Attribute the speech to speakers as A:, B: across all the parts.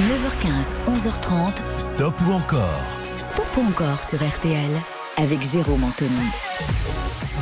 A: 9h15, 11h30.
B: Stop ou encore?
A: Stop ou encore sur RTL avec Jérôme Anthony.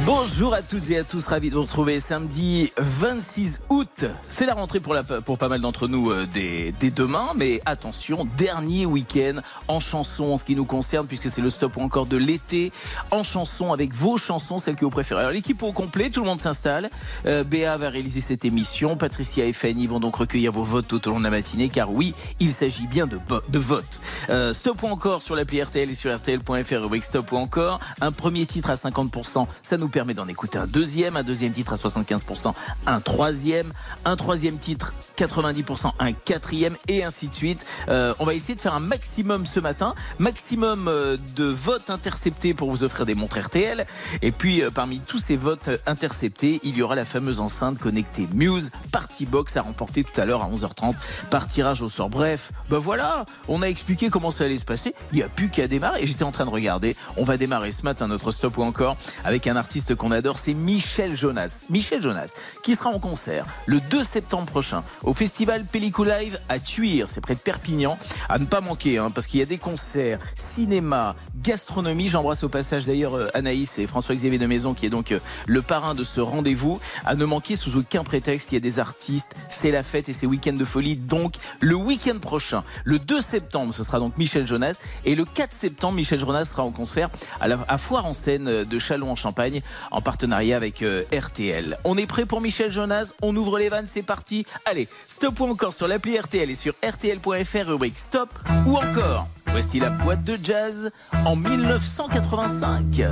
C: Bonjour à toutes et à tous, ravi de vous retrouver samedi 26 août. C'est la rentrée pour, pas mal d'entre nous euh, dès, demain, mais attention, dernier week-end en chanson en ce qui nous concerne, puisque c'est le stop ou encore de l'été, en chanson avec vos chansons, celles que vous préférez. Alors l'équipe au complet, tout le monde s'installe. Euh, Béa va réaliser cette émission, Patricia et Fanny vont donc recueillir vos votes tout au long de la matinée, car oui, il s'agit bien de, de votes. Euh, stop ou encore sur l'appli RTL et sur RTL.fr, rubrique stop ou encore. Un premier titre à 50%, ça nous permet d'en écouter un deuxième, un deuxième titre à 75%, un troisième, un troisième titre 90%, un quatrième et ainsi de suite. Euh, on va essayer de faire un maximum ce matin, maximum euh, de votes interceptés pour vous offrir des montres RTL. Et puis euh, parmi tous ces votes interceptés, il y aura la fameuse enceinte connectée Muse Party Box à remporter tout à l'heure à 11h30 par tirage au sort. Bref, ben voilà, on a expliqué comment ça allait se passer. Il n'y a plus qu'à démarrer. J'étais en train de regarder. On va démarrer ce matin notre stop ou encore avec un artiste qu'on adore, c'est Michel Jonas. Michel Jonas, qui sera en concert le 2 septembre prochain au festival Pellicou Live à Tuire, c'est près de Perpignan. À ne pas manquer, hein, parce qu'il y a des concerts, cinéma, gastronomie. J'embrasse au passage d'ailleurs euh, Anaïs et François-Xavier de Maison, qui est donc euh, le parrain de ce rendez-vous. À ne manquer sous aucun prétexte, il y a des artistes, c'est la fête et c'est week-end de folie. Donc, le week-end prochain, le 2 septembre, ce sera donc Michel Jonas. Et le 4 septembre, Michel Jonas sera en concert à, la, Foire en euh, de Chalon en Champagne en partenariat avec euh, RTL. On est prêt pour Michel Jonas? On ouvre les vannes, c'est parti. Allez, stop ou encore sur l'appli RTL et sur RTL.fr, rubrique stop ou encore. Voici la boîte de jazz en 1985.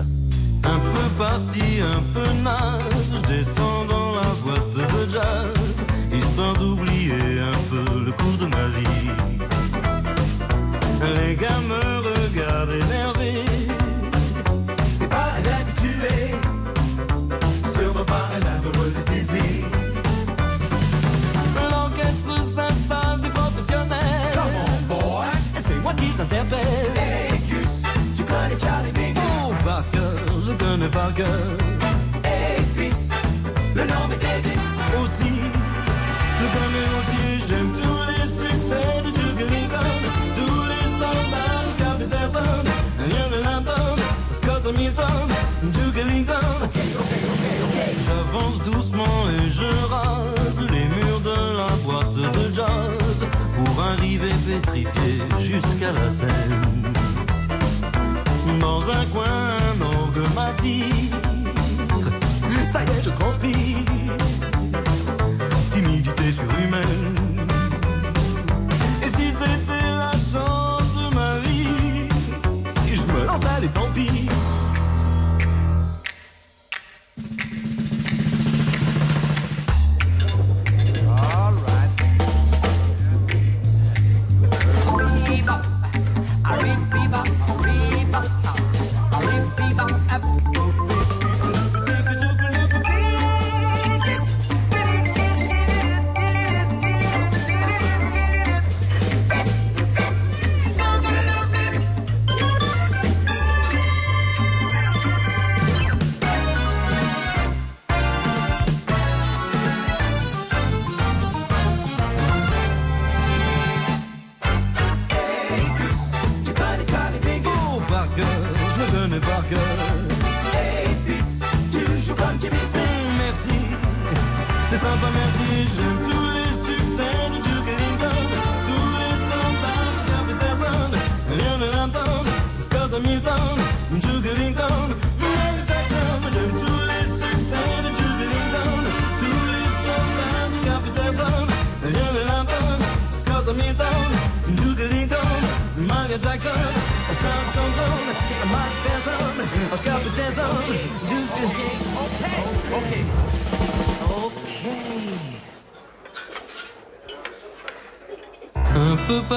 D: Un peu parti, un peu nage, je descends dans la boîte de jazz, histoire d'oublier un peu le cours de ma vie. Les gars
E: Hey fils, le nom est Davis.
D: Aussi, je connais aussi j'aime tous les succès de Duke Ellington, tous les standards de Scott Peterson, Lionel Hampton, Scott Hamilton, Duke Ellington. J'avance doucement et je rase les murs de la boîte de jazz pour arriver pétrifié jusqu'à la scène. Dans un coin, orgue Ça y est, je transpire.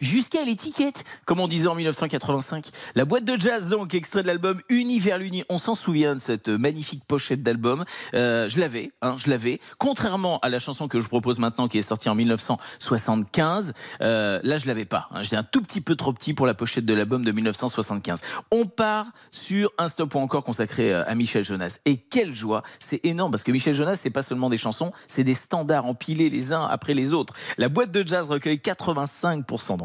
C: jusqu'à l'étiquette, comme on disait en 1985. La boîte de jazz, donc, extrait de l'album Uni vers l'Uni. On s'en souvient de cette magnifique pochette d'album. Euh, je l'avais, hein, je l'avais. Contrairement à la chanson que je propose maintenant, qui est sortie en 1975, euh, là, je l'avais pas. Hein. J'étais un tout petit peu trop petit pour la pochette de l'album de 1975. On part sur un stop ou encore consacré euh, à Michel Jonas. Et quelle joie C'est énorme parce que Michel Jonas, c'est pas seulement des chansons, c'est des standards empilés les uns après les autres. La boîte de jazz recueille 85%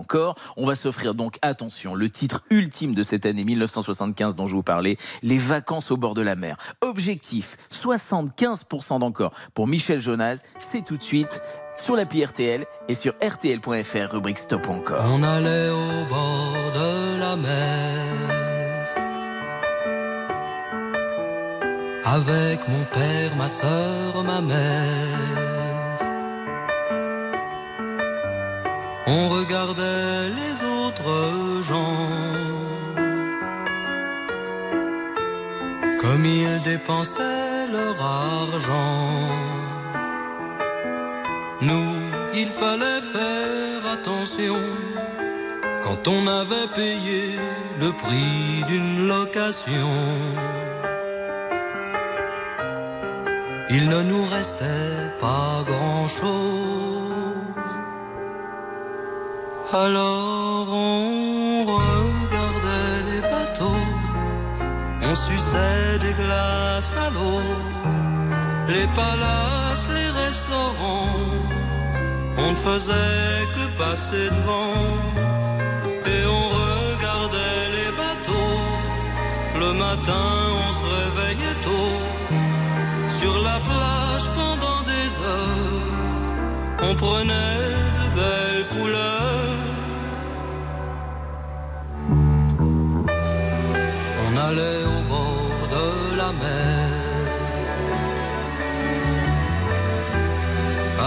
C: On va s'offrir donc, attention, le titre ultime de cette année 1975 dont je vous parlais, Les vacances au bord de la mer. Objectif, 75% d'encore pour Michel Jonas. C'est tout de suite sur l'appli RTL et sur rtl.fr, rubrique Stop encore.
D: On allait au bord de la mer avec mon père, ma soeur, ma mère. On regardait les autres gens comme ils dépensaient leur argent. Nous, il fallait faire attention quand on avait payé le prix d'une location. Il ne nous restait pas grand-chose. Alors on regardait les bateaux, on suçait des glaces à l'eau, les palaces, les restaurants, on ne faisait que passer devant et on regardait les bateaux. Le matin, on se réveillait tôt sur la plage pendant des heures. On prenait de belles couleurs. Allait au bord de la mer.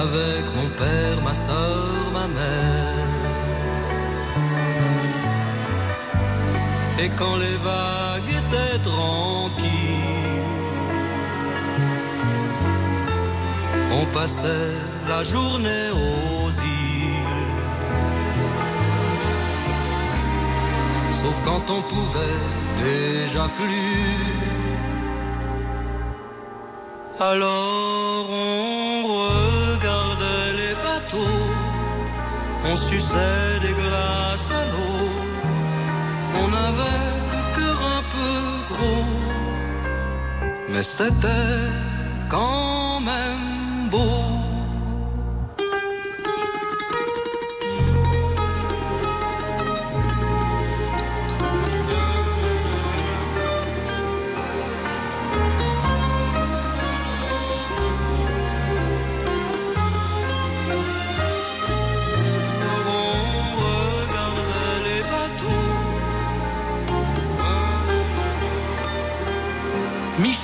D: Avec mon père, ma soeur, ma mère. Et quand les vagues étaient tranquilles, on passait la journée aux îles. Sauf quand on pouvait déjà plus. Alors on regardait les bateaux, on suçait des glaces à l'eau. On avait le cœur un peu gros, mais c'était quand même beau.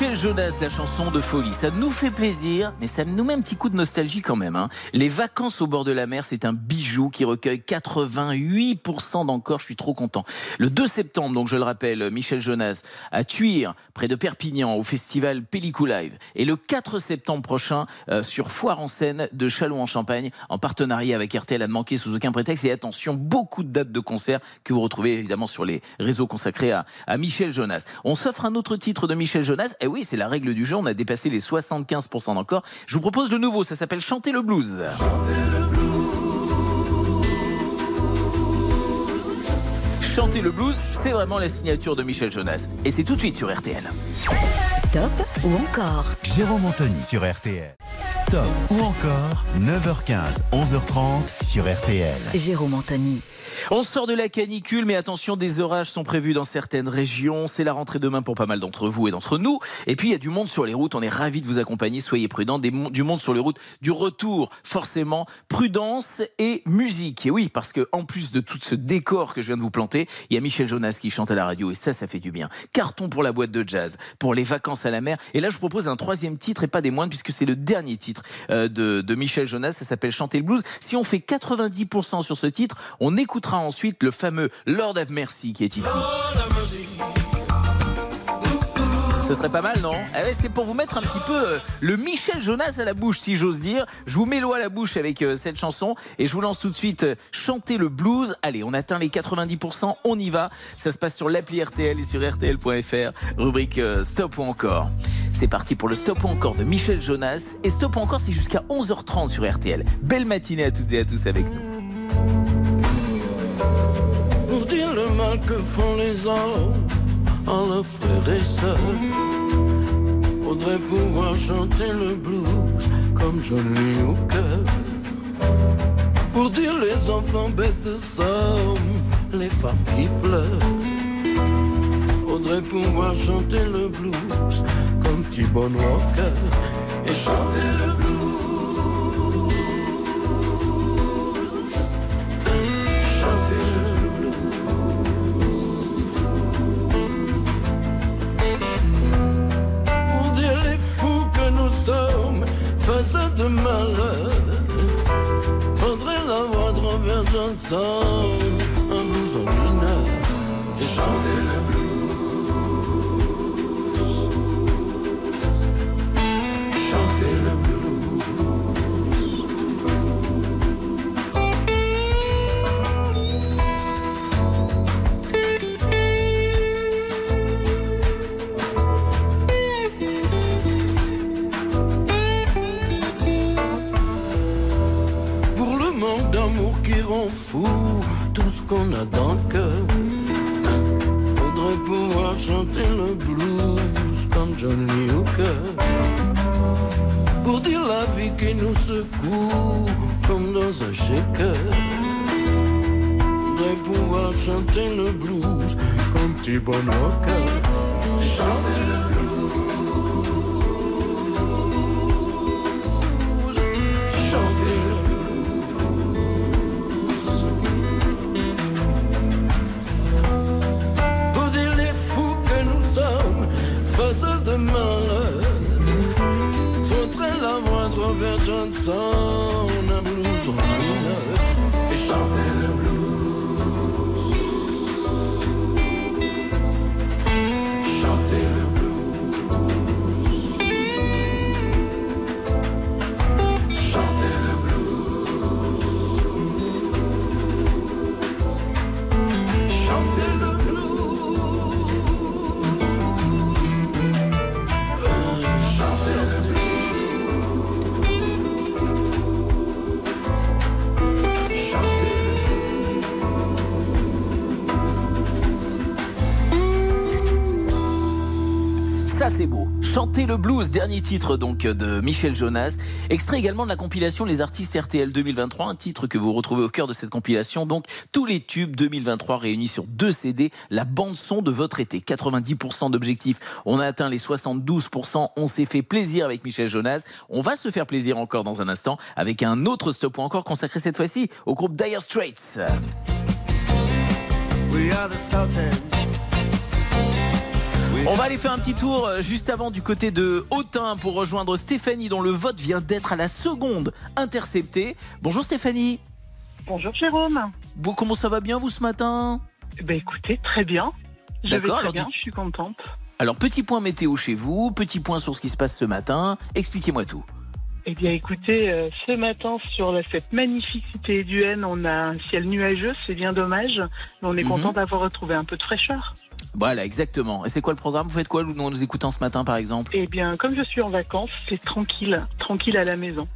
C: Michel Jonas, la chanson de folie. Ça nous fait plaisir, mais ça nous met un petit coup de nostalgie quand même. hein. Les vacances au bord de la mer, c'est un bijou qui recueille 88% d'encore. Je suis trop content. Le 2 septembre, donc je le rappelle, Michel Jonas à Tuire, près de Perpignan, au festival Pellicou Live. Et le 4 septembre prochain, euh, sur Foire en scène de Châlons-en-Champagne, en partenariat avec RTL à ne manquer sous aucun prétexte. Et attention, beaucoup de dates de concerts que vous retrouvez évidemment sur les réseaux consacrés à, à Michel Jonas. On s'offre un autre titre de Michel Jonas. Oui, c'est la règle du jeu. On a dépassé les 75% d'encore. Je vous propose le nouveau. Ça s'appelle Chanter le blues. Chanter le blues, c'est vraiment la signature de Michel Jonas. Et c'est tout de suite sur RTL.
A: Stop ou encore?
B: Jérôme Anthony sur RTL. Stop ou encore? 9h15, 11h30 sur RTL.
A: Jérôme Anthony.
C: On sort de la canicule, mais attention, des orages sont prévus dans certaines régions. C'est la rentrée demain pour pas mal d'entre vous et d'entre nous. Et puis, il y a du monde sur les routes. On est ravis de vous accompagner. Soyez prudents. Du monde sur les routes. Du retour, forcément. Prudence et musique. Et oui, parce que en plus de tout ce décor que je viens de vous planter, il y a Michel Jonas qui chante à la radio. Et ça, ça fait du bien. Carton pour la boîte de jazz, pour les vacances à la mer. Et là, je propose un troisième titre et pas des moindres, puisque c'est le dernier titre euh, de, de Michel Jonas. Ça s'appelle Chanter le blues. Si on fait 90% sur ce titre, on écoutera ensuite le fameux Lord of Mercy qui est ici. Ce serait pas mal, non? Eh C'est pour vous mettre un petit peu euh, le Michel Jonas à la bouche, si j'ose dire. Je vous mets l'eau à la bouche avec euh, cette chanson et je vous lance tout de suite euh, chanter le blues. Allez, on atteint les 90%, on y va. Ça se passe sur l'appli RTL et sur RTL.fr, rubrique Stop ou encore. C'est parti pour le Stop ou encore de Michel Jonas. Et Stop ou encore, c'est jusqu'à 11h30 sur RTL. Belle matinée à toutes et à tous avec nous.
F: Dire le mal que font les hommes à leurs frères et sœurs. Faudrait pouvoir chanter le blues comme Johnny Hooker. Pour dire les enfants bêtes de les femmes qui pleurent. Faudrait pouvoir chanter le blues comme T-Bone Walker. Et chanter le. Face de malheur. Faudrait la voix de Robert Johnson, un blues en mineur. Et chanter le rend fou tout ce qu'on a dans le cœur. Faudrait pouvoir chanter le blues comme Johnny Hooker. Pour dire la vie qui nous secoue comme dans un shaker. Faudrait pouvoir chanter le blues comme T-Bone le. Johnson, Chanter le blues,
C: dernier titre donc de Michel Jonas. Extrait également de la compilation Les artistes RTL 2023, un titre que vous retrouvez au cœur de cette compilation. Donc tous les tubes 2023 réunis sur deux CD, la bande son de votre été. 90% d'objectifs. On a atteint les 72%. On s'est fait plaisir avec Michel Jonas. On va se faire plaisir encore dans un instant avec un autre stop ou encore consacré cette fois-ci au groupe Dire Straits. On va aller faire un petit tour euh, juste avant du côté de Autun pour rejoindre Stéphanie dont le vote vient d'être à la seconde intercepté. Bonjour Stéphanie.
G: Bonjour Jérôme.
C: Bon, comment ça va bien vous ce matin?
G: Eh Ben écoutez, très bien. Je vais
C: D'accord,
G: très bien, je suis contente.
C: Alors petit point météo chez vous, petit point sur ce qui se passe ce matin. Expliquez-moi tout.
G: Eh bien écoutez, euh, ce matin sur la- cette magnifique cité éduenne, on a un ciel nuageux, c'est bien dommage, mais on est
C: Mhm.
G: content d'avoir retrouvé un peu de fraîcheur.
C: Voilà, exactement. Et c'est quoi le programme? Vous faites quoi nous en nous écoutant ce matin par exemple?
G: Eh bien, comme je suis en vacances, c'est tranquille, tranquille à la maison.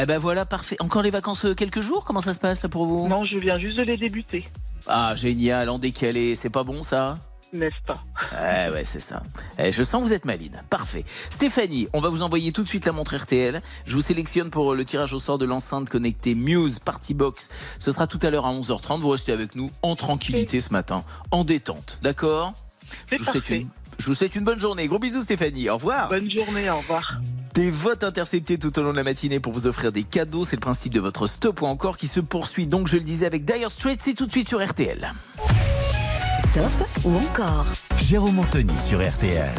C: Eh ben voilà, parfait. Encore les vacances euh, quelques jours? Comment ça se passe là pour vous?
G: Non, je viens juste de les débuter,
C: Ah génial, en décalé, c'est pas bon ça?
G: N'est-ce pas
C: Ouais, ouais, c'est ça. Eh, je sens que vous êtes maline. Parfait. Stéphanie, on va vous envoyer tout de suite la montre RTL. Je vous sélectionne pour le tirage au sort de l'enceinte connectée Muse Party Box. Ce sera tout à l'heure à 11h30. Vous restez avec nous en tranquillité ce matin, en détente. D'accord? Je, vous souhaite
G: parfait.
C: une- je vous souhaite une bonne journée. Gros bisous Stéphanie. Au revoir.
G: Bonne journée, au revoir.
C: Des votes interceptés tout au long de la matinée pour vous offrir des cadeaux. C'est le principe de votre stop ou encore qui se poursuit. Donc, je le disais avec Dire Straits, c'est tout de suite sur RTL.
A: Stop ou encore
B: Jérôme Anthony sur RTL.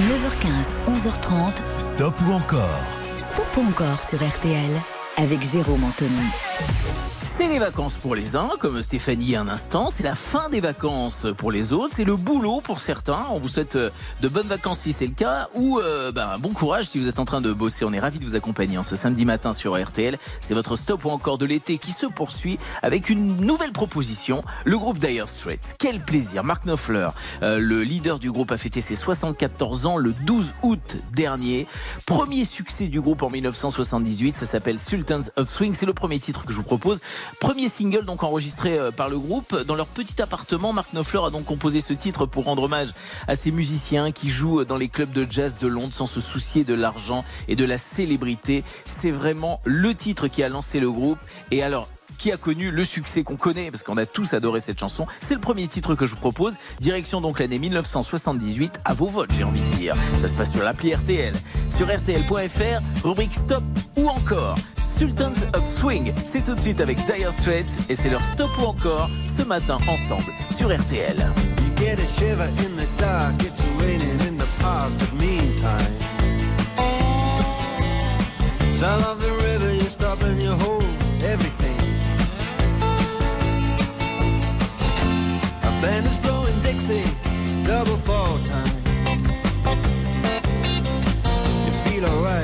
A: 9h15, 11h30.
B: Stop ou encore
A: Stop ou encore sur RTL. avec Jérôme Anthony.
C: C'est les vacances pour les uns, comme Stéphanie un instant. C'est la fin des vacances pour les autres. C'est le boulot pour certains. On vous souhaite euh, de bonnes vacances si c'est le cas. Ou euh, ben, bon courage si vous êtes en train de bosser. On est ravis de vous accompagner en ce samedi matin sur RTL. C'est votre stop ou encore de l'été qui se poursuit avec une nouvelle proposition. Le groupe Dire Straits. Quel plaisir. Mark Knopfler, euh, le leader du groupe, a fêté ses 74 ans le 12 août dernier. Premier succès du groupe en 1978. Ça s'appelle Sultans of Swing. C'est le premier titre que je vous propose. Premier single donc enregistré euh, par le groupe. Dans leur petit appartement, Mark Knopfler a donc composé ce titre pour rendre hommage à ces musiciens qui jouent dans les clubs de jazz de Londres sans se soucier de l'argent et de la célébrité. C'est vraiment le titre qui a lancé le groupe. Et alors, qui a connu le succès qu'on connaît, parce qu'on a tous adoré cette chanson. C'est le premier titre que je vous propose. Direction donc l'année 1978, à vos votes, j'ai envie de dire. Ça se passe sur l'appli RTL, sur RTL.fr, rubrique Stop ou encore Sultans of Swing. C'est tout de suite avec Dire Straits et c'est leur Stop ou encore ce matin ensemble sur RTL.
H: You get a shiver in the dark, it's raining in the park, but meantime. Sound of the river, band is blowing Dixie, double fall time. You feel alright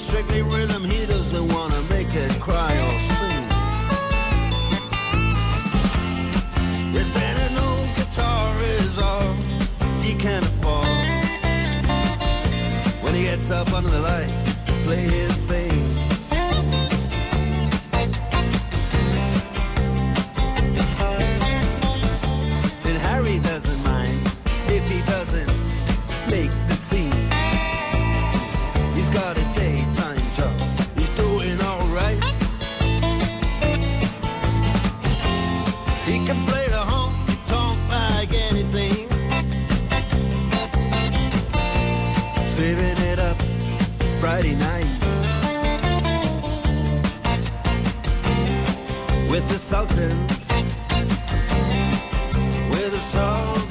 H: Strictly rhythm, he doesn't wanna make it cry or sing. If then an old guitar is all he can afford When he gets up under the lights to play his thing Saving it up Friday night. With the Sultans, with the Sultans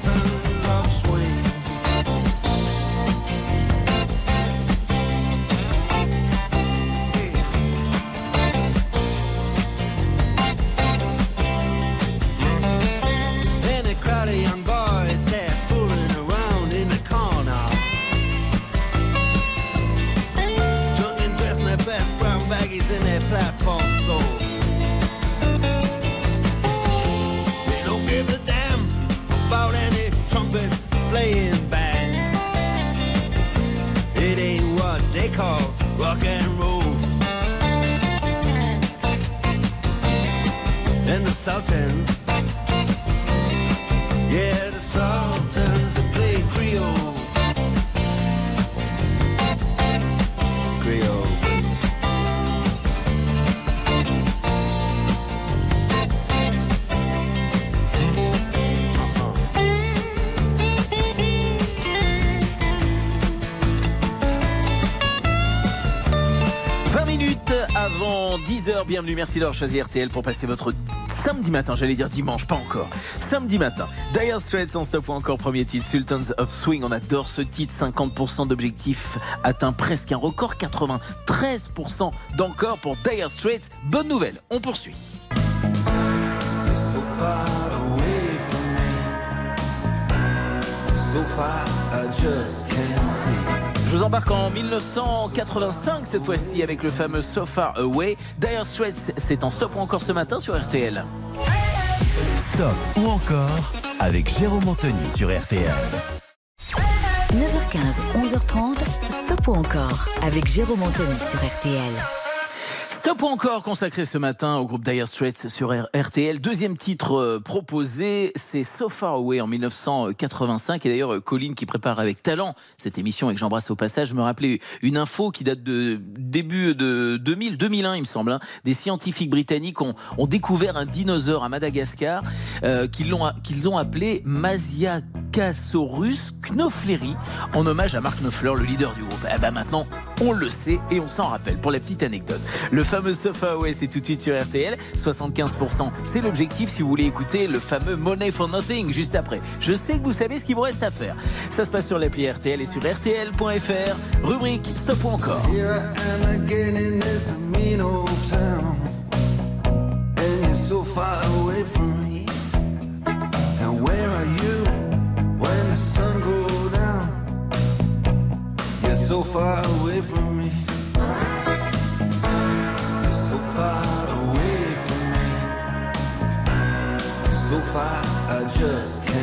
H: Sultans. Yeah, the play Creole. Creole.
C: 20 minutes avant 10h, bienvenue, merci d'avoir choisi RTL pour passer votre samedi matin, j'allais dire dimanche, pas encore. Samedi matin, Dire Straits en stop ou encore premier titre, Sultans of Swing, on adore ce titre, 50% d'objectifs atteint presque un record, 93% d'encore pour Dire Straits. Bonne nouvelle, on poursuit. Je vous embarque en 1985 cette fois-ci avec le fameux So Far Away. Dire Straits, c'est en stop ou encore ce matin sur RTL.
B: Stop ou encore avec Jérôme Anthony sur RTL.
A: 9h15, 11h30, Stop ou encore avec Jérôme Anthony sur RTL.
C: Stop ou encore consacré ce matin au groupe Dire Straits sur RTL. Deuxième titre euh, proposé, c'est So Far Away en 1985. Et d'ailleurs, euh, Colline qui prépare avec talent cette émission et que j'embrasse au passage, me rappelait une info qui date de début de 2000, 2001 il me semble. hein. Des scientifiques britanniques ont, ont découvert un dinosaure à Madagascar euh, qu'ils l'ont- qu'ils ont appelé Masiacasaurus knofleri en hommage à Mark Knopfler, le leader du groupe. Eh ben maintenant, on le sait et on s'en rappelle. Pour la petite anecdote, fameux Sofa Away, c'est tout de suite sur RTL. 75%, c'est l'objectif si vous voulez écouter le fameux Money for Nothing juste après. Je sais que vous savez ce qu'il vous reste à faire. Ça se passe sur l'appli RTL et sur RTL.fr. Rubrique Stop ou encore.
H: So far away from just can't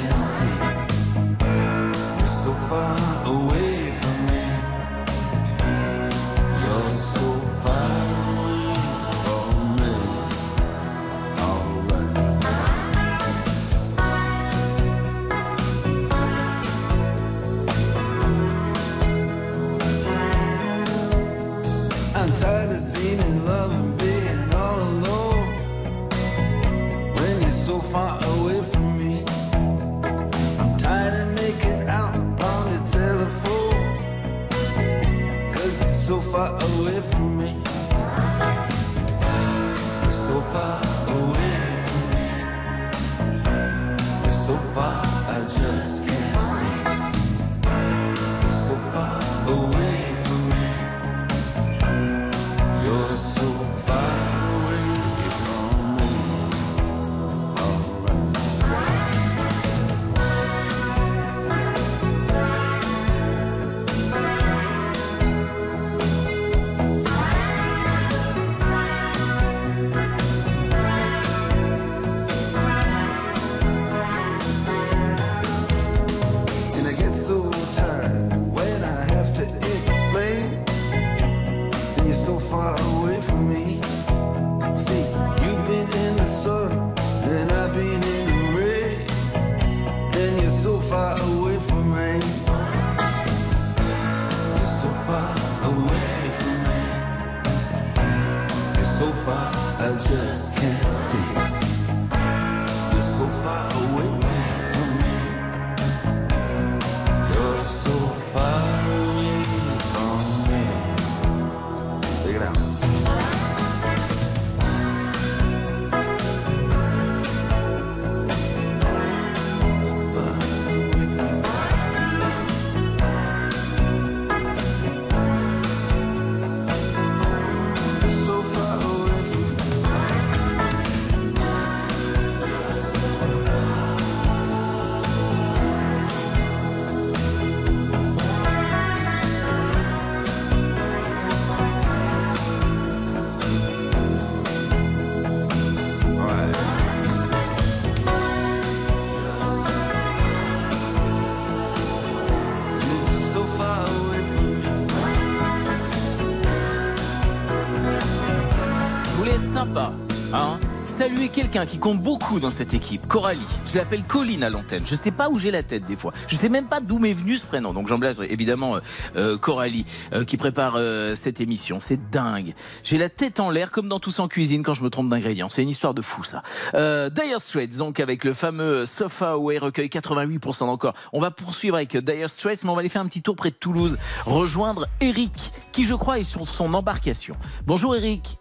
C: qui compte beaucoup dans cette équipe, Coralie. Je l'appelle Colline à l'antenne. Je sais pas où j'ai la tête des fois. Je sais même pas d'où m'est venu ce prénom. Donc j'embrasse évidemment euh, euh, Coralie euh, qui prépare cette émission. C'est dingue. J'ai la tête en l'air comme dans Tous en cuisine quand je me trompe d'ingrédients. C'est une histoire de fou ça. Dire Straits donc avec le fameux Sofa Away recueil 88% encore. On va poursuivre avec Dire Straits mais on va aller faire un petit tour près de Toulouse rejoindre Eric qui je crois est sur son embarcation. Bonjour Eric.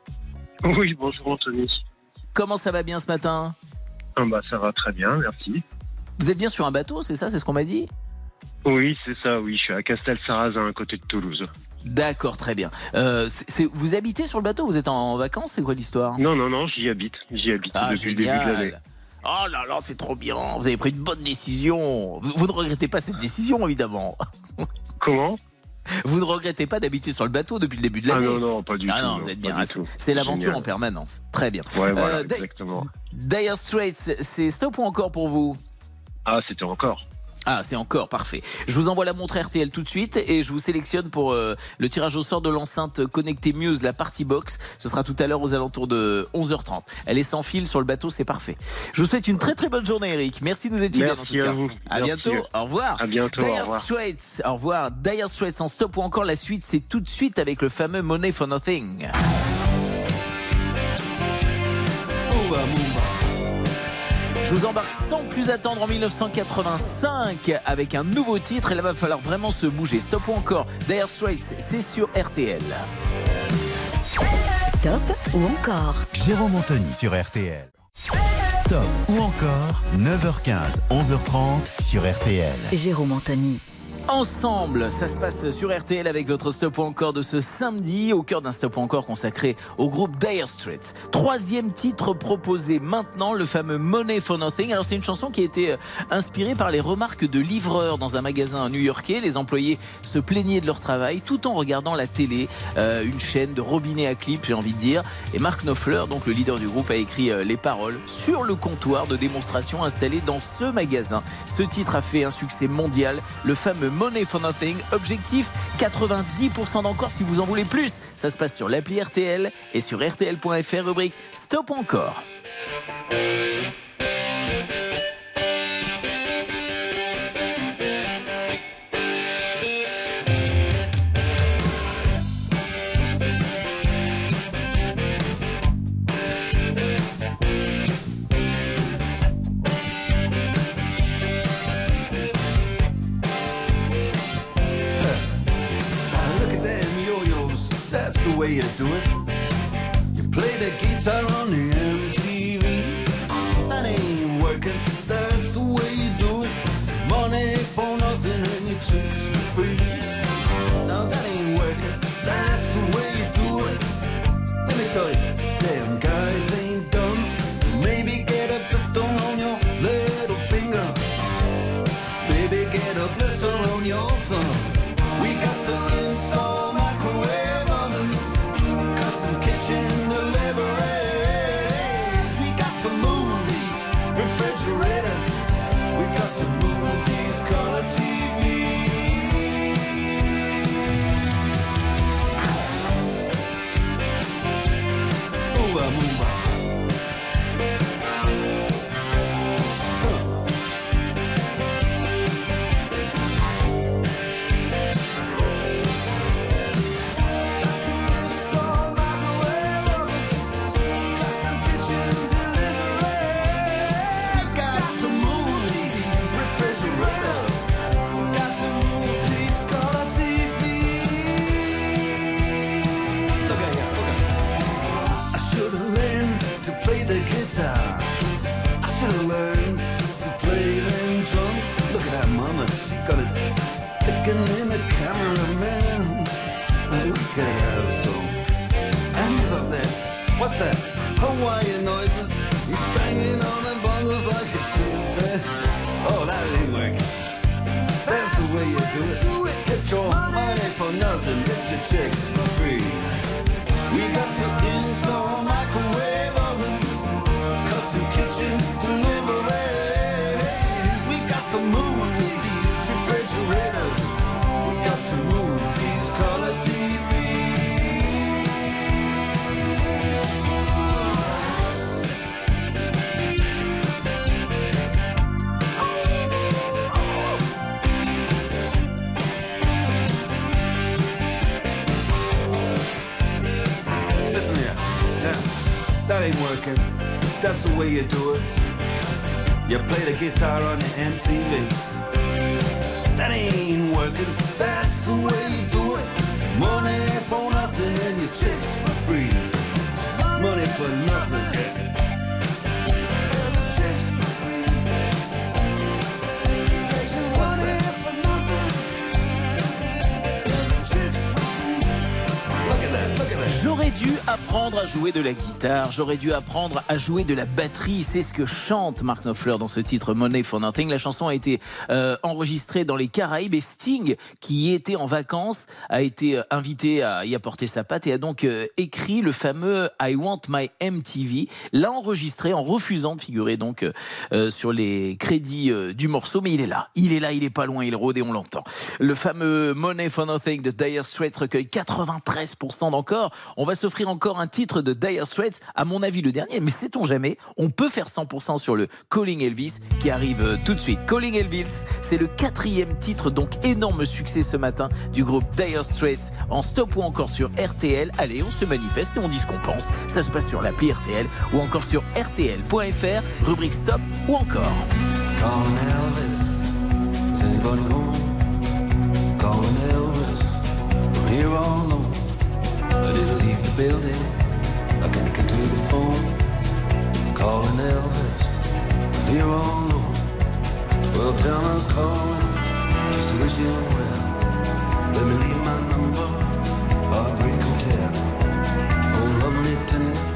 I: Oui, bonjour Anthony.
C: Comment ça va bien ce matin
I: Ah bah, ça va très bien, merci.
C: Vous êtes bien sur un bateau, c'est ça C'est ce qu'on m'a dit
I: Oui, c'est ça, oui, je suis à Castel-Sarrazin, à côté de Toulouse.
C: D'accord, très bien. Euh, vous habitez sur le bateau Vous êtes en vacances C'est quoi l'histoire?
I: Non, non, non, j'y habite. J'y habite
C: Ah,
I: depuis le début de l'année.
C: Oh là là, c'est trop bien Vous avez pris une bonne décision Vous, vous ne regrettez pas cette décision, évidemment
I: Comment?
C: Vous ne regrettez pas d'habiter sur le bateau depuis le début de
I: Ah
C: l'année
I: non, non, pas du
C: Ah
I: tout.
C: non, vous êtes bien. c'est- l'aventure en permanence. Très bien.
I: Ouais, voilà,
C: Euh,
I: exactement.
C: Dire Straits, c'est stop ou encore pour vous?
I: Ah, c'était encore.
C: Ah, c'est encore parfait. Je vous envoie la montre RTL tout de suite et je vous sélectionne pour euh, le tirage au sort de l'enceinte connectée Muse, la party box. Ce sera tout à l'heure aux alentours de 11h30. Elle est sans fil sur le bateau, c'est parfait. Je vous souhaite une très très bonne journée, Eric. Merci de nous être fidèles en
I: Merci
C: tout
I: à
C: cas.
I: vous.
C: À
I: Merci.
C: bientôt. Au revoir.
I: À bientôt. Au
C: Dire
I: revoir.
C: Straits, au revoir. Dire Straits en stop ou encore la suite, c'est tout de suite avec le fameux Money for Nothing. Je vous embarque sans plus attendre en 1985 avec un nouveau titre et là va falloir vraiment se bouger. Stop ou encore Dire Straits, c'est sur RTL.
A: Stop ou encore
B: Jérôme Anthony sur RTL. Stop ou encore 9h15, 11h30 sur RTL.
A: Jérôme Anthony.
C: Ensemble, ça se passe sur RTL avec votre stop encore de ce samedi, au cœur d'un stop encore consacré au groupe Dire Straits. Troisième titre proposé maintenant, le fameux Money for Nothing. Alors c'est une chanson qui a été euh, inspirée par les remarques de livreurs dans un magasin new-yorkais. Les employés se plaignaient de leur travail tout en regardant la télé, euh, une chaîne de robinet à clips, j'ai envie de dire. Et Mark Knopfler, donc le leader du groupe, a écrit euh, les paroles sur le comptoir de démonstration installé dans ce magasin. Ce titre a fait un succès mondial, le fameux Money for Nothing. Objectif 90% d'encore si vous en voulez plus. Ça se passe sur l'appli RTL et sur RTL.fr, rubrique Stop encore.
H: Way you do it.
C: Guitare, j'aurais dû apprendre à jouer de la batterie. C'est ce que chante Mark Knopfler dans ce titre Money for Nothing. La chanson a été euh, enregistrée dans les Caraïbes et Sting, qui était en vacances, a été euh, invité à y apporter sa patte et a donc euh, écrit le fameux I Want My MTV. L'a enregistré en refusant de figurer donc euh, euh, sur les crédits euh, du morceau, mais il est là, il est là, il est pas loin, il rôde et on l'entend. Le fameux Money for Nothing de Dire Straits recueille 93% d'encore. On va s'offrir encore un titre de Dire Straits, à mon avis le dernier, mais sait-on jamais On peut faire 100% sur le Calling Elvis qui arrive euh, tout de suite. Calling Elvis, c'est le quatrième titre, donc énorme succès ce matin du groupe Dire Straits en stop ou encore sur RTL. Allez, on se manifeste et on dit ce qu'on pense. Ça se passe sur l'appli RTL ou encore sur RTL.fr, rubrique stop ou encore.
H: Calling Elvis. Is anybody home? Calling Elvis. All alone. Leave the building. I can't get to the phone. Calling Elvis. Here all alone. Well, tell calling. Just to wish you well. Let me leave my number. Heartbreak Hotel. Oh, love me tender.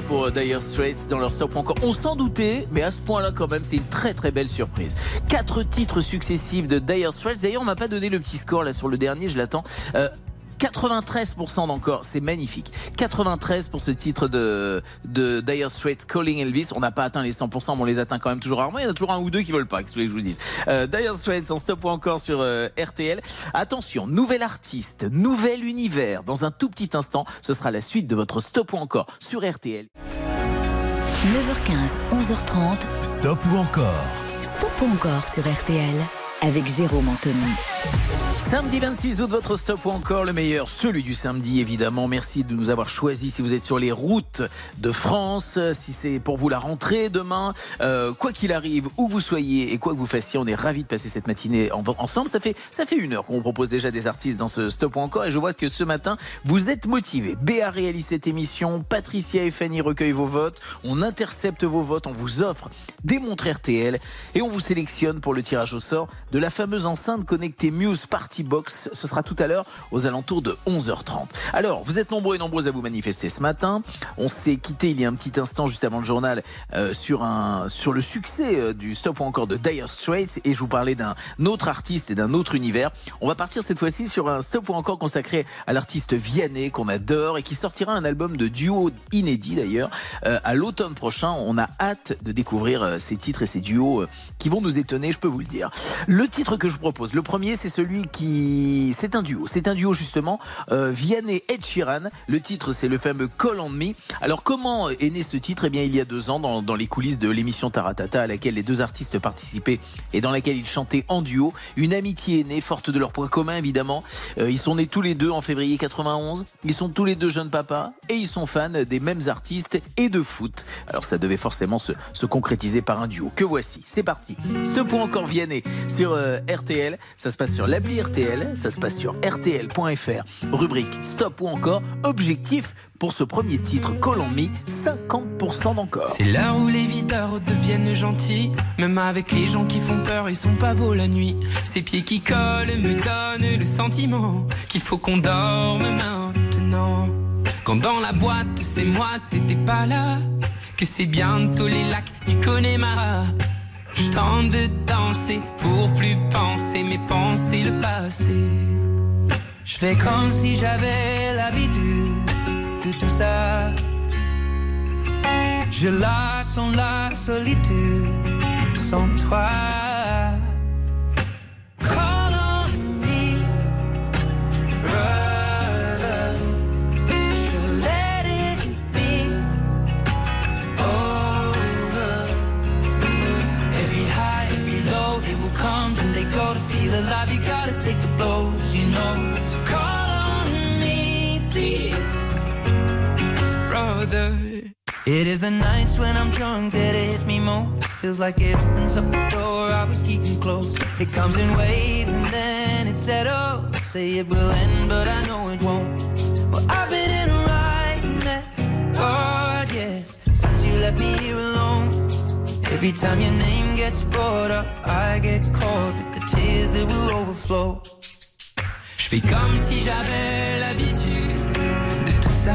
C: Pour euh, Dire Straits dans leur stop encore. On s'en doutait, mais à ce point-là quand même, c'est une très très belle surprise. Quatre titres successifs de Dire Straits. D'ailleurs, on m'a pas donné le petit score là sur le dernier, je l'attends. Euh, 93% d'encore, c'est magnifique. 93 pour ce titre de, de Dire Straits Calling Elvis. On n'a pas atteint les 100%, mais on les atteint quand même toujours rarement. Il y en a toujours un ou deux qui veulent pas, que je vous dise. Euh, Dire Straits en stop ou encore sur euh, RTL. Attention, nouvel artiste, nouvel univers. Dans un tout petit instant, ce sera la suite de votre stop ou encore sur RTL.
A: 9h15, 11h30.
B: Stop ou encore?
A: Stop ou encore sur RTL avec Jérôme Anthony.
C: Samedi 26 août, votre stop ou encore le meilleur, celui du samedi évidemment. Merci de nous avoir choisi si vous êtes sur les routes de France, si c'est pour vous la rentrée demain. Euh, quoi qu'il arrive, où vous soyez et quoi que vous fassiez, on est ravis de passer cette matinée en- ensemble. Ça fait, ça fait une heure qu'on vous propose déjà des artistes dans ce stop ou encore et je vois que ce matin, vous êtes motivés. Béa réalise cette émission, Patricia et Fanny recueillent vos votes, on intercepte vos votes, on vous offre des montres RTL et on vous sélectionne pour le tirage au sort de la fameuse enceinte connectée Muse Party Box. Ce sera tout à l'heure aux alentours de 11h30. Alors, vous êtes nombreux et nombreuses à vous manifester ce matin. On s'est quitté il y a un petit instant juste avant le journal euh, sur un sur le succès euh, du stop ou encore de Dire Straits et je vous parlais d'un autre artiste et d'un autre univers. On va partir cette fois-ci sur un stop ou encore consacré à l'artiste Vianney qu'on adore et qui sortira un album de duo inédit d'ailleurs euh, à l'automne prochain. On a hâte de découvrir euh, ces titres et ces duos euh, qui vont nous étonner, je peux vous le dire. Titre que je vous propose, le premier, c'est celui qui, c'est un duo, c'est un duo justement, euh, Ed Sheeran. Le titre, c'est le fameux Call on Me. Alors comment est né ce titre? Eh bien, il y a deux ans, dans, dans les coulisses de l'émission Taratata, à laquelle les deux artistes participaient et dans laquelle ils chantaient en duo, une amitié est née, forte de leurs points communs évidemment. Euh, ils sont nés tous les deux en février 91. Ils sont tous les deux jeunes papas et ils sont fans des mêmes artistes et de foot. Alors ça devait forcément se, se concrétiser par un duo. Que voici, c'est parti. Stop encore Vianney sur euh, RTL. Ça se passe sur l'appli RTL, ça se passe sur RTL.fr. Rubrique Stop ou encore objectif pour ce premier titre Me, 50% d'encore.
J: C'est l'heure où les videurs deviennent gentils. Même avec les gens qui font peur, ils sont pas beaux la nuit. Ces pieds qui collent me donnent le sentiment qu'il faut qu'on dorme maintenant. Quand dans la boîte, c'est moi, t'étais pas là. Que c'est bientôt les lacs du Connemara. Je tente de danser pour plus penser, mais penser le passé.
K: Je fais comme si j'avais l'habitude de tout ça. Je la sens la solitude sans toi. On. Feel alive. You gotta take the blows, you know. Call on me, please,
J: brother.
K: It is the nights when I'm drunk that it hits me most. Feels like it opens up the door I was keeping closed. It comes in waves and then it settles. Say it will end, but I know it won't. Well, I've been in a right mess, God, yes, since you left me here alone. Every time your name gets brought up, I get caught with the tears that will overflow.
J: Je fais comme si j'avais l'habitude de tout ça.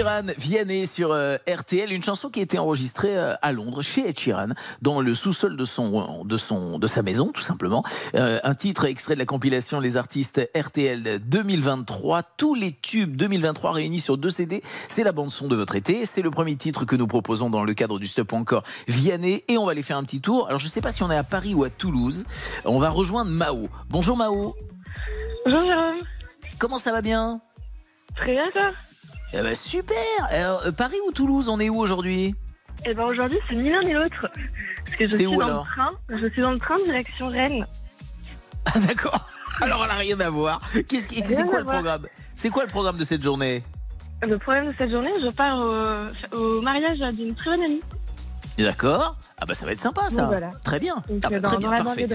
C: Sheeran Vianney sur euh, RTL, une chanson qui a été enregistrée euh, à Londres chez Ed Sheeran dans le sous-sol de son de son de sa maison tout simplement. Euh, un titre extrait de la compilation Les artistes RTL 2023, tous les tubes 2023 réunis sur deux CD. C'est la bande son de votre été, c'est le premier titre que nous proposons dans le cadre du Stop encore Vianney et on va aller faire un petit tour. Alors je sais pas si on est à Paris ou à Toulouse. On va rejoindre Mao. Bonjour Mao.
G: Bonjour Jérôme.
C: Comment ça va bien?
G: Très bien toi?
C: Eh ben super Alors, euh, Paris ou Toulouse, on est où aujourd'hui?
G: Eh ben aujourd'hui c'est ni l'un ni l'autre. Parce que je
C: C'est
G: suis
C: où,
G: dans
C: alors?
G: le train. Je suis dans le train direction Rennes.
C: Ah d'accord. Alors elle a rien à voir. Qu'est-ce qui- c'est quoi le
G: voir.
C: programme? C'est quoi le programme de cette journée?
G: Le problème de cette journée, je pars au, au mariage d'une très bonne amie.
C: D'accord. Ah bah ça va être sympa ça.
G: Donc, voilà.
C: Très bien.
G: Donc,
C: Ah bah,
G: euh, dans,
C: très bien,
G: dans
C: parfait.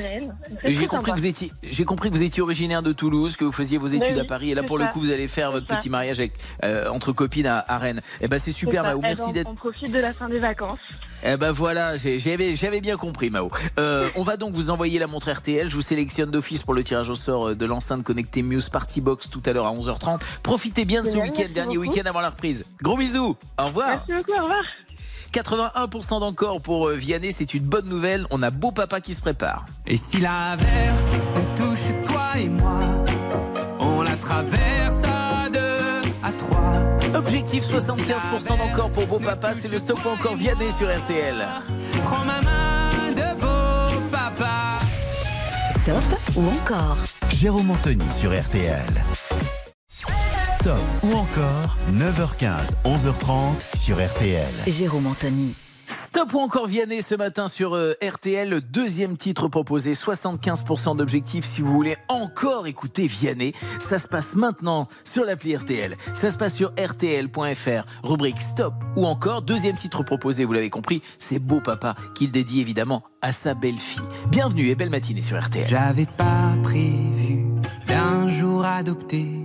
C: J'ai compris que vous étiez, j'ai compris que vous étiez originaire de Toulouse, que vous faisiez vos études
G: oui,
C: à Paris, et là pour le coup vous allez faire votre
G: ça.
C: petit mariage avec, euh, entre copines à, à Rennes. Eh ben c'est super. Mao, merci d'être.
G: On profite de la fin des vacances.
C: Eh ben voilà, j'avais bien compris Mao. Euh, on va donc vous envoyer la montre RTL. Je vous sélectionne d'office pour le tirage au sort de l'enceinte connectée Muse Party Box tout à l'heure à 11h30. Profitez bien de ce week-end, dernier week-end avant la reprise. Gros bisous. Au revoir.
G: Merci beaucoup, au revoir.
C: 81% d'encore pour euh, Vianney, c'est une bonne nouvelle. On a beau papa qui se prépare.
J: Et si l'averse nous touche toi et moi, on la traverse à deux, à trois.
C: Objectif 75% d'encore pour beau papa, c'est le stop ou encore Vianney sur RTL.
J: Prends ma main de beau papa.
A: Stop ou encore?
B: Jérôme Anthony sur RTL. Stop ou encore 9h15, 11h30 sur RTL.
A: Jérôme Anthony.
C: Stop ou encore Vianney ce matin sur euh, RTL, le deuxième titre proposé, 75% d'objectifs si vous voulez encore écouter Vianney. Ça se passe maintenant sur l'appli RTL. Ça se passe sur rtl.fr, rubrique Stop ou encore, deuxième titre proposé, vous l'avez compris, c'est Beau Papa qu'il dédie évidemment à sa belle-fille. Bienvenue et belle matinée sur RTL.
J: J'avais pas prévu d'un jour adopter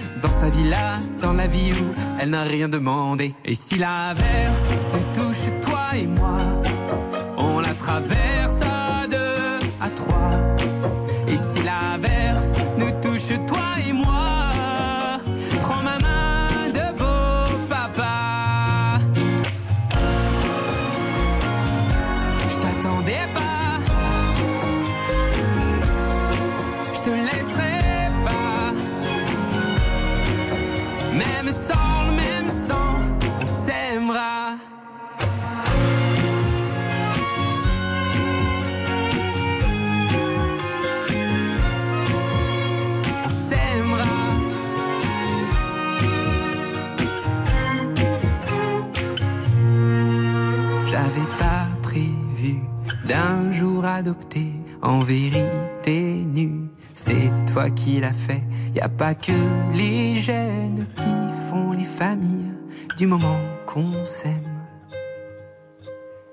J: dans sa villa, dans la vie où elle n'a rien demandé. Et si l'averse nous touche toi et moi, on la traverse à deux, à trois. Et si l'averse nous en vérité nue. C'est toi qui l'as fait. Y a pas que les gènes qui font les familles du moment qu'on s'aime.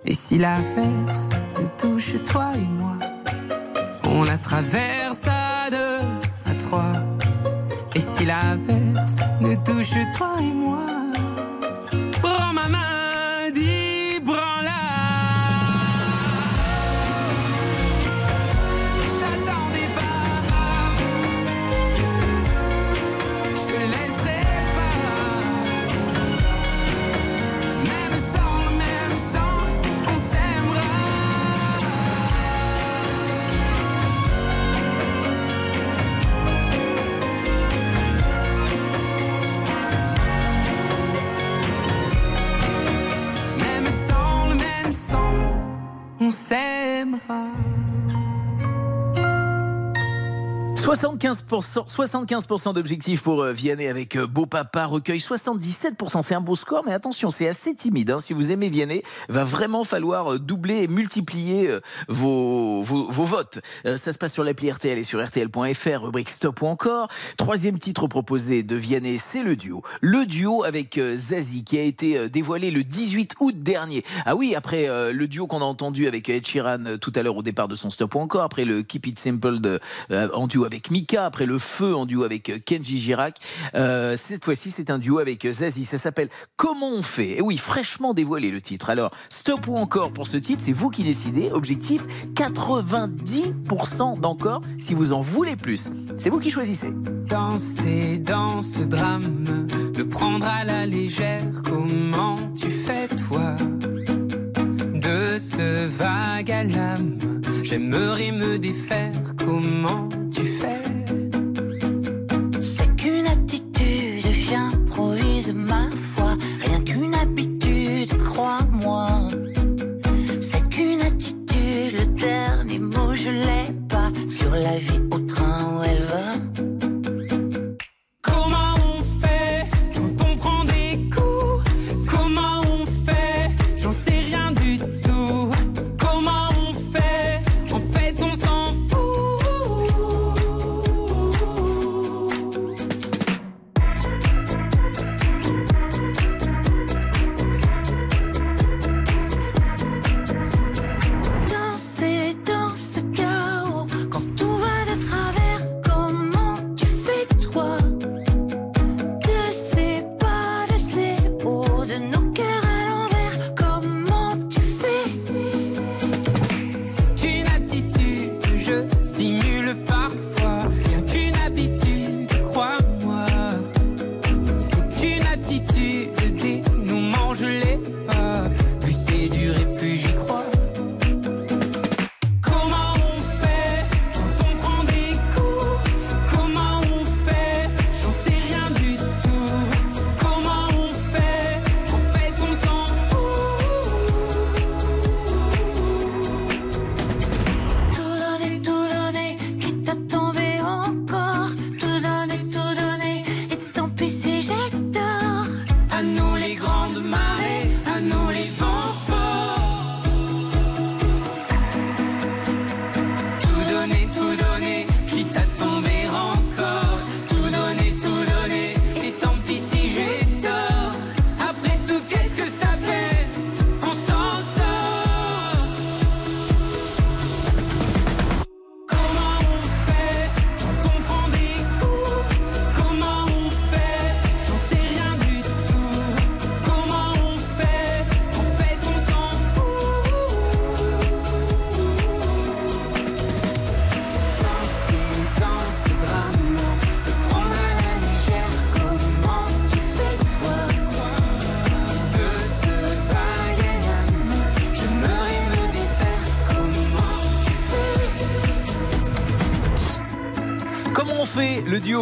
J: Et si l'averse nous touche toi et moi, on la traverse à deux, à trois. Et si l'averse nous touche toi et moi, On s'aimera.
C: 75%, 75% d'objectifs pour euh, Vianney avec euh, Beau Papa recueil 77%. C'est un beau score, mais attention, c'est assez timide. hein. Si vous aimez Vianney, va vraiment falloir euh, doubler et multiplier vos, vos, vos votes. Ça se passe sur l'appli RTL et sur RTL.fr, rubrique stop ou encore. Troisième titre proposé de Vianney, c'est le duo. Le duo avec Zazie qui a été dévoilé le 18 août dernier. Ah oui, après le duo qu'on a entendu avec Ed Sheeran tout à l'heure au départ de son stop ou encore, après le Keep It Simple de, en duo avec Mika, après le Feu en duo avec euh, Kenji Girac. Euh, cette fois-ci, c'est un duo avec euh, Zazie. Ça s'appelle Comment on fait? Et oui, fraîchement dévoilé le titre. Alors, stop ou encore pour ce titre, c'est vous qui décidez. Objectif 90% d'encore si vous en voulez plus. C'est vous qui choisissez.
J: Danser dans ce drame, le prendre à la légère, comment tu fais toi? De ce vague à l'âme, j'aimerais me défaire, comment
L: C'est qu'une attitude, j'improvise ma foi. Rien qu'une habitude, crois-moi. C'est qu'une attitude, le dernier mot je l'ai pas. Sur la vie au train où elle va.
J: Comment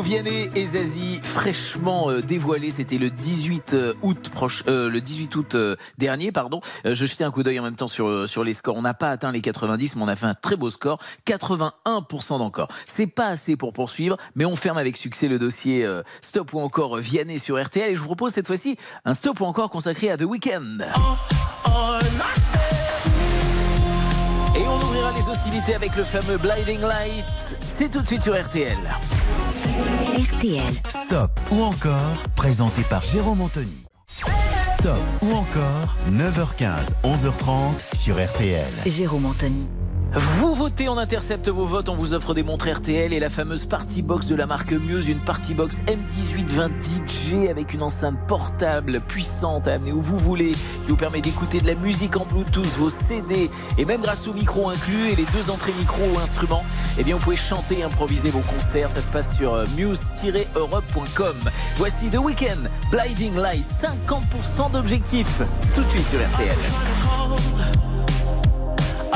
C: Vianney et Zazie, fraîchement euh, dévoilé, c'était le 18 euh, août euh, le 18 août dernier, pardon. Je jetais un coup d'œil en même temps sur les scores. On n'a pas atteint les 90, mais on a fait un très beau score, 81% d'encore. C'est pas assez pour poursuivre, mais on ferme avec succès le dossier Stop ou encore Vianney sur RTL. Et je vous propose cette fois-ci un Stop ou encore consacré à The Weeknd. Et on ouvrira les hostilités avec le fameux Blinding Light. C'est tout de suite sur RTL.
A: RTL.
B: Stop ou encore, présenté par Jérôme Anthony. Stop ou encore, 9h15, 11h30 sur RTL.
A: Jérôme Anthony.
C: Vous votez, on intercepte vos votes, on vous offre des montres RTL et la fameuse Party Box de la marque Muse, une Party Box M1820 DJ avec une enceinte portable puissante à amener où vous voulez, qui vous permet d'écouter de la musique en Bluetooth, vos CD et même grâce au micro inclus et les deux entrées micro ou instruments, eh bien vous pouvez chanter improviser vos concerts. Ça se passe sur euh, muse-europe.com. Voici The Weeknd, Blinding Light, 50% d'objectifs. Tout de suite sur RTL.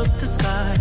M: up the sky.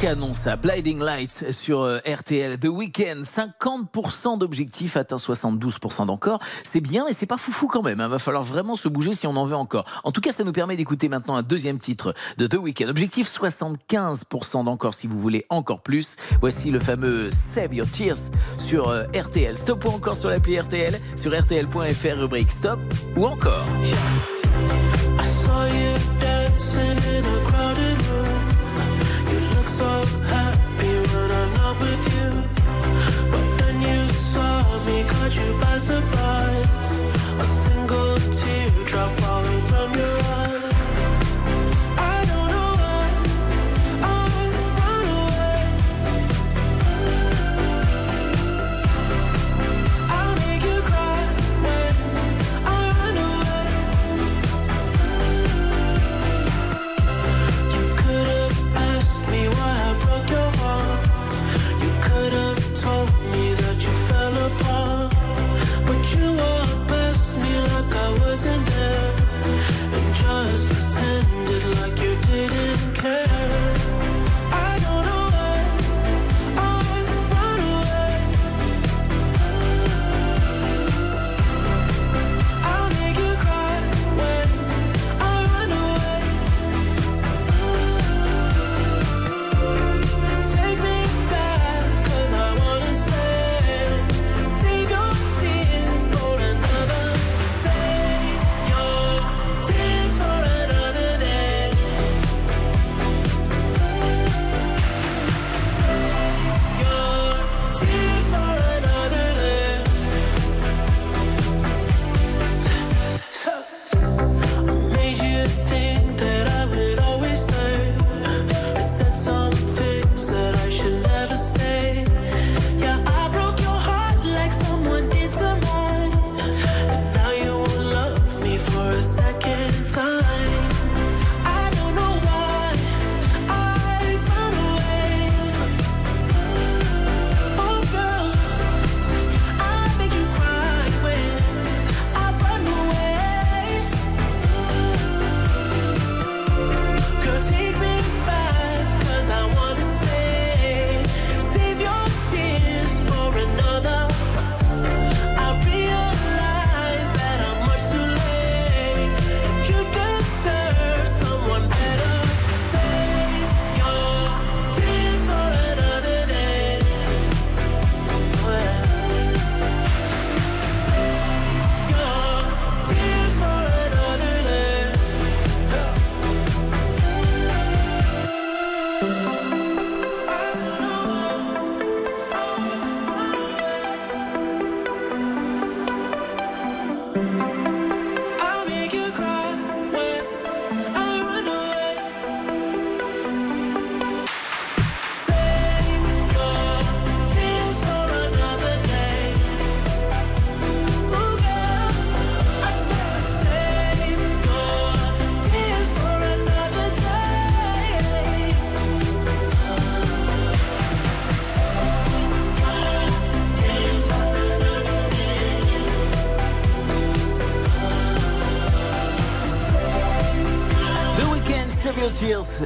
M: Canon ça, Blinding Lights sur euh, RTL. The Weeknd, 50% d'objectifs atteint 72% d'encore. C'est bien et c'est pas foufou quand même. Il va falloir vraiment se bouger si on en veut encore. En tout cas, ça nous permet d'écouter maintenant un deuxième titre de The Weeknd. Objectif 75% d'encore si vous voulez encore plus. Voici le fameux Save Your Tears sur euh, RTL. Stop ou encore sur l'appli RTL, sur RTL.fr, rubrique Stop ou encore.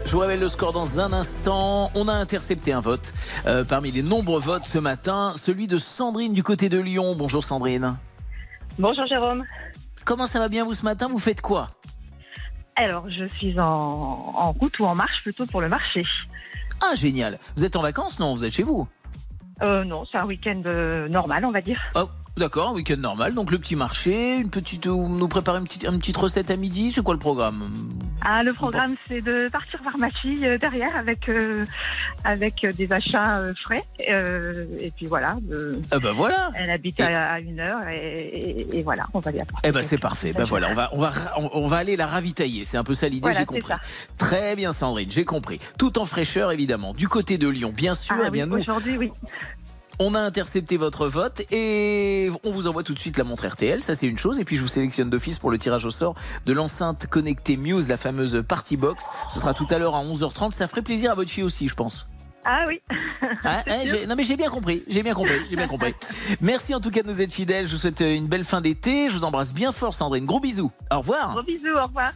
M: Je vous révèle le score dans un instant. On a intercepté un vote euh, parmi les nombreux votes ce matin, celui de Sandrine du côté de Lyon. Bonjour Sandrine.
N: Bonjour Jérôme.
M: Comment ça va bien vous ce matin? Vous faites quoi?
N: Alors, je suis en, en route ou en marche plutôt pour le marché.
M: Ah génial. Vous êtes en vacances? Non, vous êtes chez vous?
N: Euh, non, c'est un week-end euh, normal, on va dire.
M: Oh, d'accord, un week-end normal. Donc le petit marché, une petite, vous nous préparez une petite, une petite recette à midi. C'est quoi le programme?
N: Ah, le programme, c'est de partir voir ma fille euh, derrière avec euh, avec euh, des achats euh, frais. Et puis voilà.
M: Ah bah voilà.
N: Elle habite à, à une heure et, et- et voilà, on va lui apporter.
M: Eh ben c'est parfait. Ben voilà, on va on va on- va aller la ravitailler. C'est un peu ça l'idée.
N: Voilà,
M: j'ai compris.
N: ça.
M: Très bien Sandrine, j'ai compris. Tout en fraîcheur évidemment. Du côté de Lyon, bien sûr.
N: Ah
M: eh bien
N: oui,
M: nous,
N: aujourd'hui, oui.
M: On a intercepté votre vote et on vous envoie tout de suite la montre RTL, ça c'est une chose. Et puis je vous sélectionne d'office pour le tirage au sort de l'enceinte connectée Muse, la fameuse Party Box. Ce sera tout à l'heure à 11h30. Ça ferait plaisir à votre fille aussi, je pense.
N: Ah oui.
M: Ah, hein, non mais j'ai bien compris, j'ai bien compris, j'ai bien compris. Merci en tout cas de nous être fidèles. Je vous souhaite une belle fin d'été. Je vous embrasse bien fort, Sandrine. Gros bisous. Au revoir.
N: Gros bisous, au revoir.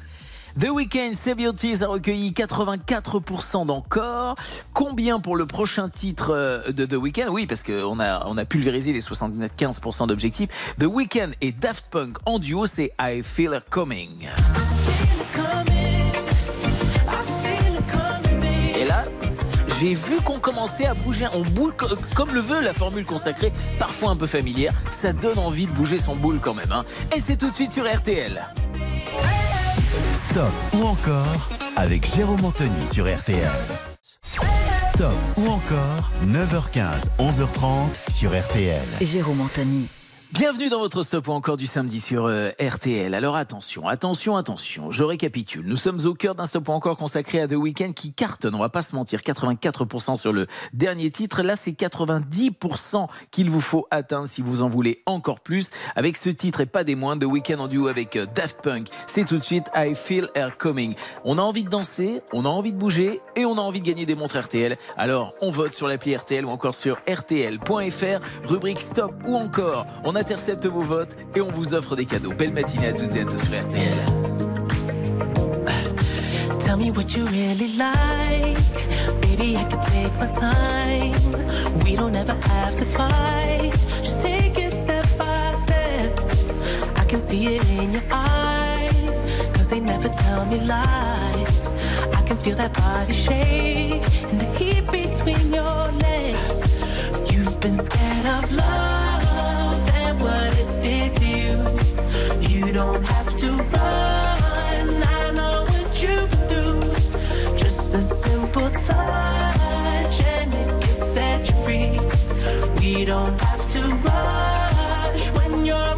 C: The Weeknd, Save Your a recueilli 84% d'encore. Combien pour le prochain titre euh, de The Weeknd? Oui, parce qu'on a, on a pulvérisé les 75% d'objectifs. The Weeknd et Daft Punk en duo, c'est I Feel Her Coming. Et là, j'ai vu qu'on commençait à bouger. On boule co- comme le veut la formule consacrée, parfois un peu familière. Ça donne envie de bouger son boule quand même. hein. Et c'est tout de suite sur RTL.
B: Stop ou encore avec Jérôme Anthony sur RTL. Stop ou encore 9h15, 11h30 sur RTL.
A: Jérôme Anthony.
C: Bienvenue dans votre stop ou encore du samedi sur euh, RTL. Alors attention, attention, attention, je récapitule. Nous sommes au cœur d'un stop ou encore consacré à The Weeknd qui cartonne, on va pas se mentir, 84% sur le dernier titre. Là, c'est 90% qu'il vous faut atteindre si vous en voulez encore plus. Avec ce titre et pas des moindres, The Weeknd en duo avec euh, Daft Punk. C'est tout de suite I Feel Her Coming. On a envie de danser, on a envie de bouger et on a envie de gagner des montres RTL. Alors, on vote sur l'appli RTL ou encore sur rtl.fr, rubrique stop ou encore. Intercepte vos votes et on vous offre des cadeaux. Belle matinée à toutes et à tous sur RTL.
M: Tell me what you really like. Baby, I can take my time. We don't ever have to fight. Just take it step by step. I can see it in your eyes. Cause they never tell me lies. I can feel that body shake and the heat between your legs. You've been scared of love what it did to you. You don't have to run. I know what you've been through. Just a simple touch and it can set you free. We don't have to rush when you're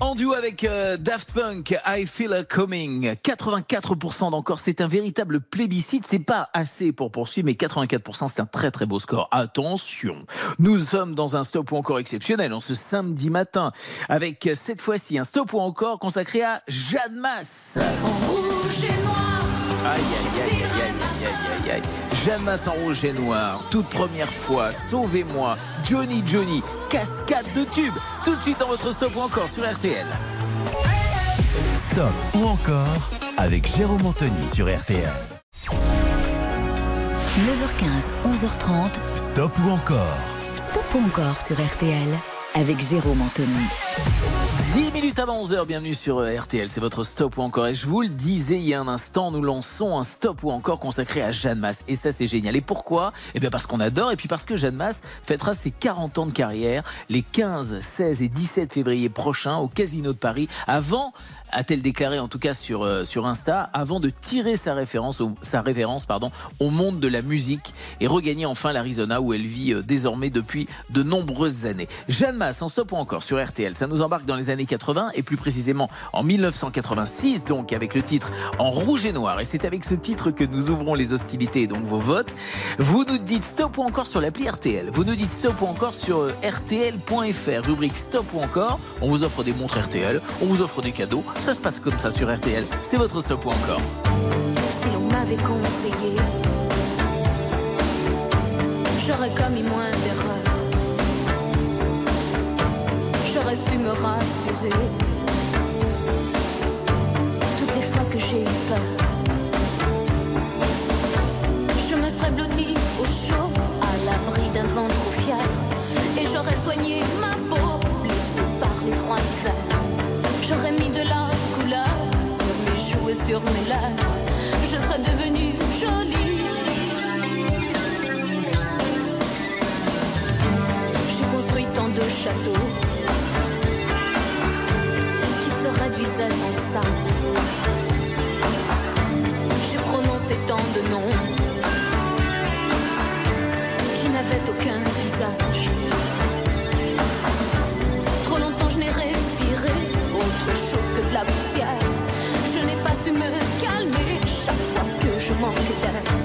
C: en duo avec euh, Daft Punk, I Feel a Coming. 84% d'encore, c'est un véritable plébiscite. C'est pas assez pour poursuivre, mais 84%, c'est un très très beau score. Attention, nous sommes dans un stop ou encore exceptionnel en ce samedi matin, avec cette fois-ci un stop ou encore consacré à Jeanne Masse. Aïe, aïe, aïe, aïe, aïe, aïe, aïe, aïe. Jeanne Masse en rouge et noir, toute première fois, sauvez-moi, Johnny Johnny, cascade de tube, tout de suite dans votre stop ou encore sur RTL.
B: Stop ou encore avec Jérôme Anthony sur RTL.
A: 9h15, 11h30.
B: Stop ou encore
A: Stop ou encore sur RTL avec Jérôme Anthony.
C: 10 minutes avant 11h, bienvenue sur euh, RTL, c'est votre stop ou encore. Et je vous le disais il y a un instant, nous lançons un stop ou encore consacré à Jeanne Masse. Et ça, c'est génial. Et pourquoi? Eh bien, parce qu'on adore et puis parce que Jeanne Masse fêtera ses 40 ans de carrière les 15, 16 et 17 février prochains au Casino de Paris avant a-t-elle déclaré en tout cas sur, euh, sur Insta, avant de tirer sa référence, au, sa référence pardon, au monde de la musique et regagner enfin l'Arizona où elle vit euh, désormais depuis de nombreuses années. Jeanne Masse, en stop ou encore sur RTL, ça nous embarque dans les années 80 et plus précisément en 1986 donc avec le titre En rouge et noir et c'est avec ce titre que nous ouvrons les hostilités et donc vos votes. Vous nous dites stop ou encore sur l'appli RTL, vous nous dites stop ou encore sur euh, rtl.fr, rubrique stop ou encore, on vous offre des montres RTL, on vous offre des cadeaux, ça se passe comme ça sur RTL, c'est votre stop ou encore.
L: Si l'on m'avait conseillé, j'aurais commis moins d'erreurs. J'aurais su me rassurer. Toutes les fois que j'ai eu peur, je me serais blottie au chaud, à l'abri d'un vent trop fier. Et j'aurais soigné sur mes lèvres. Je serais devenue jolie. J'ai construit tant de châteaux qui se réduisaient en ça. J'ai prononcé tant de noms qui n'avaient aucun visage. Trop longtemps je n'ai respiré manque d'âme.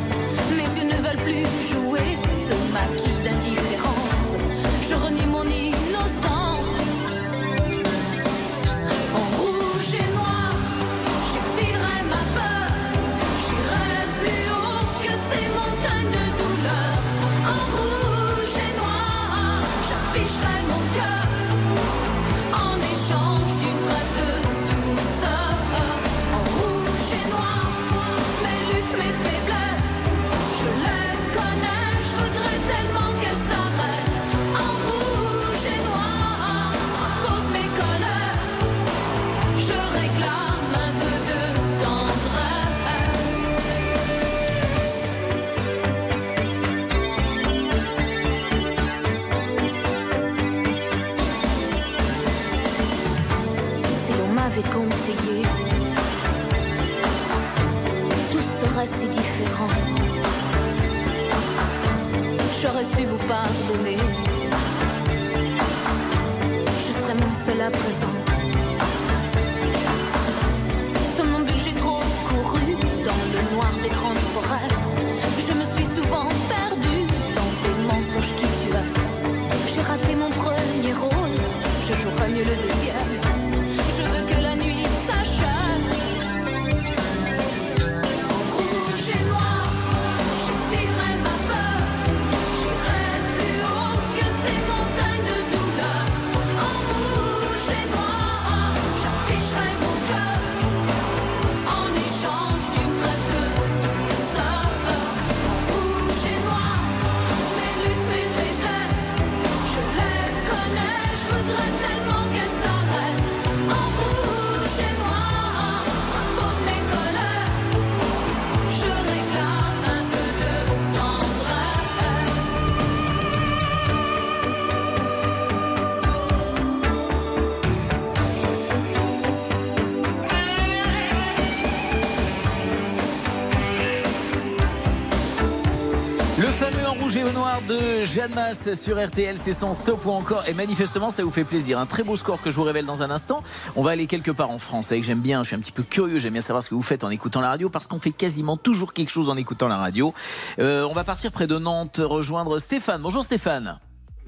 C: Rouge et au noir de Jeanne Masse sur RTL, c'est son stop ou encore. Et manifestement, ça vous fait plaisir. Un très beau score que je vous révèle dans un instant. On va aller quelque part en France. Avec j'aime bien, je suis un petit peu curieux, j'aime bien savoir ce que vous faites en écoutant la radio parce qu'on fait quasiment toujours quelque chose en écoutant la radio. Euh, on va partir près de Nantes rejoindre Stéphane. Bonjour Stéphane.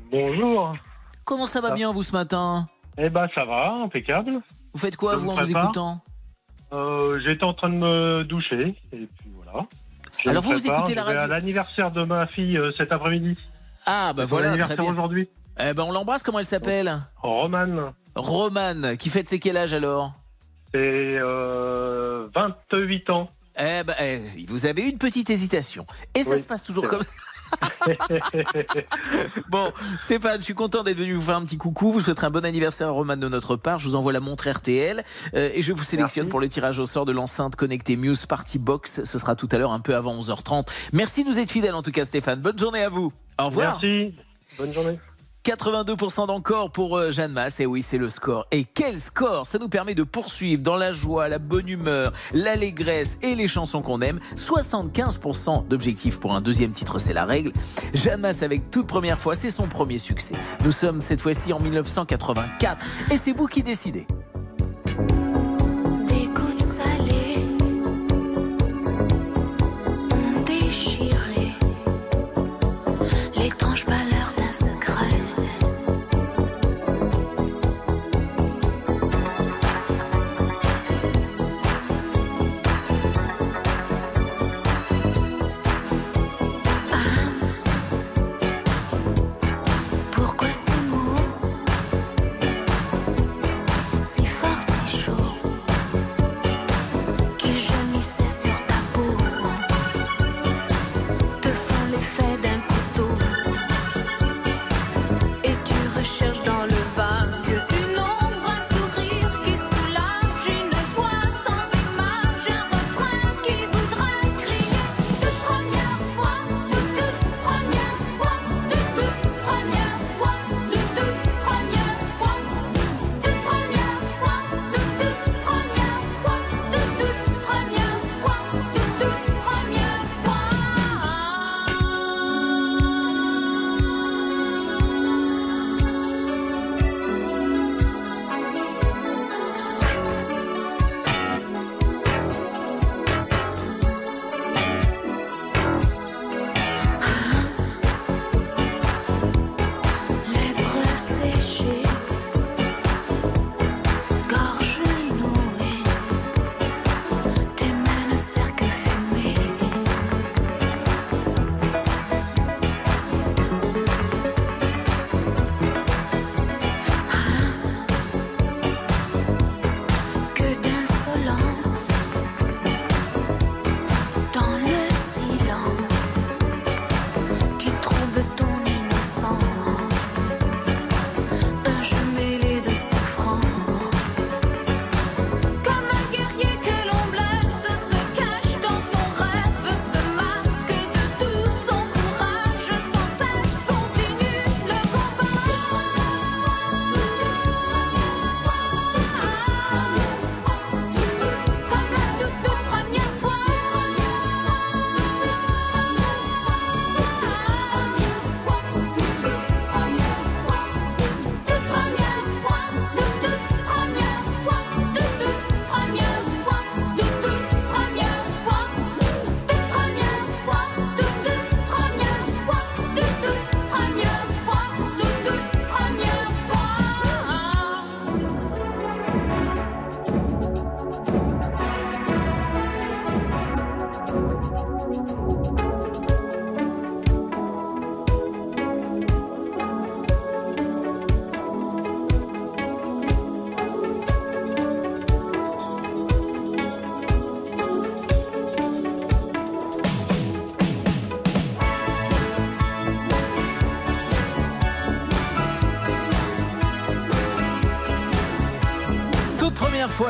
O: Bonjour.
C: Comment ça va bien vous ce matin?
O: Eh ben ça va, impeccable.
C: Vous faites quoi vous en vous écoutant?
O: Euh, J'étais en train de me doucher et puis voilà. Je
C: Alors vous, écoutez la radio
O: l'anniversaire de ma fille euh, cet après-midi.
C: Ah bah voilà, très bien.
O: aujourd'hui.
C: Eh ben on l'embrasse, comment elle s'appelle?
O: Romane.
C: Romane, qui fête ses quel âge alors?
O: C'est euh, 28 ans.
C: Eh ben, eh, vous avez une petite hésitation. Et ça
O: Oui,
C: se passe toujours comme Bon, Stéphane, je suis content d'être venu vous faire un petit coucou. Vous souhaiterez un bon anniversaire à Roman de notre part. Je vous envoie la montre RTL euh, et je vous sélectionne pour le tirage au sort de l'enceinte connectée Muse Party Box. Ce sera tout à l'heure un peu avant 11h30. Merci de nous être fidèles en tout cas, Stéphane. Bonne journée à vous. Au revoir.
O: Merci. Bonne journée.
C: 82% d'encore pour euh, Jeanne Masse. Et oui, c'est le score. Et quel score? Ça nous permet de poursuivre dans la joie, la bonne humeur, l'allégresse et les chansons qu'on aime. 75% d'objectifs pour un deuxième titre, c'est la règle. Jeanne Masse avec toute première fois, c'est son premier succès. Nous sommes cette fois-ci en 1984 et c'est vous qui décidez.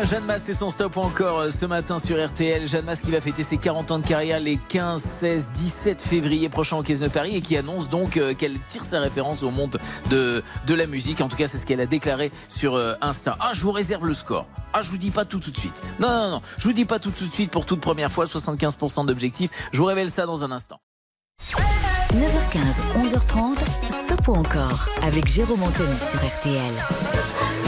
C: Jeanne Masse et son stop encore euh, ce matin sur RTL. Jeanne Masse qui va fêter ses 40 ans de carrière les 15, 16, 17 février prochain au Caisse de Paris et qui annonce donc euh, qu'elle tire sa référence au monde de, la musique. En tout cas, c'est ce qu'elle a déclaré sur euh, Insta. Ah, je vous réserve le score. Ah, je vous dis pas tout tout de suite. Non, non, non. Je vous dis pas tout tout de suite pour toute première fois. 75% d'objectifs. Je vous révèle ça dans un instant.
A: 9h15, 11h30, Stop ou encore avec Jérôme Anthony sur RTL.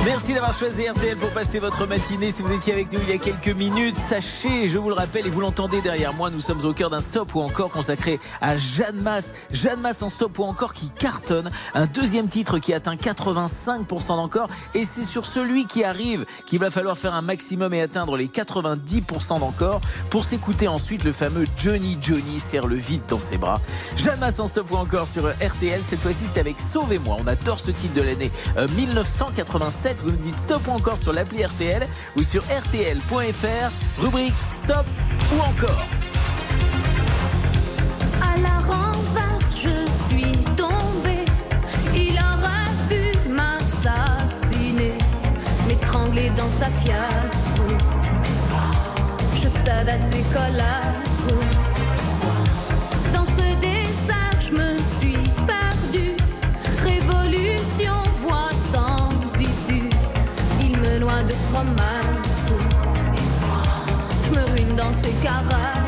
L: Merci d'avoir choisi RTL pour passer votre matinée. Si vous étiez avec nous il y a quelques minutes, sachez, je vous le rappelle et vous l'entendez derrière moi, nous sommes au cœur d'un stop ou encore consacré à Jeanne Masse. Jeanne Masse en stop ou encore qui cartonne. Un deuxième titre qui atteint 85% d'encore. Et c'est sur celui qui arrive qu'il va falloir faire un maximum et atteindre les 90% d'encore pour s'écouter ensuite le fameux Johnny Johnny serre le vide dans ses bras. Jeanne Masse en stop ou encore sur RTL. Cette fois-ci, c'est avec Sauvez-moi. On adore ce titre de l'année euh, 1985. 7, vous nous dites stop ou encore sur l'appli RTL ou sur rtl.fr, rubrique stop ou encore.
P: À la rambarde, je suis tombée. Il aura pu m'assassiner, m'étrangler dans sa fiasse. Je cède à ses collages.
L: desgarrar.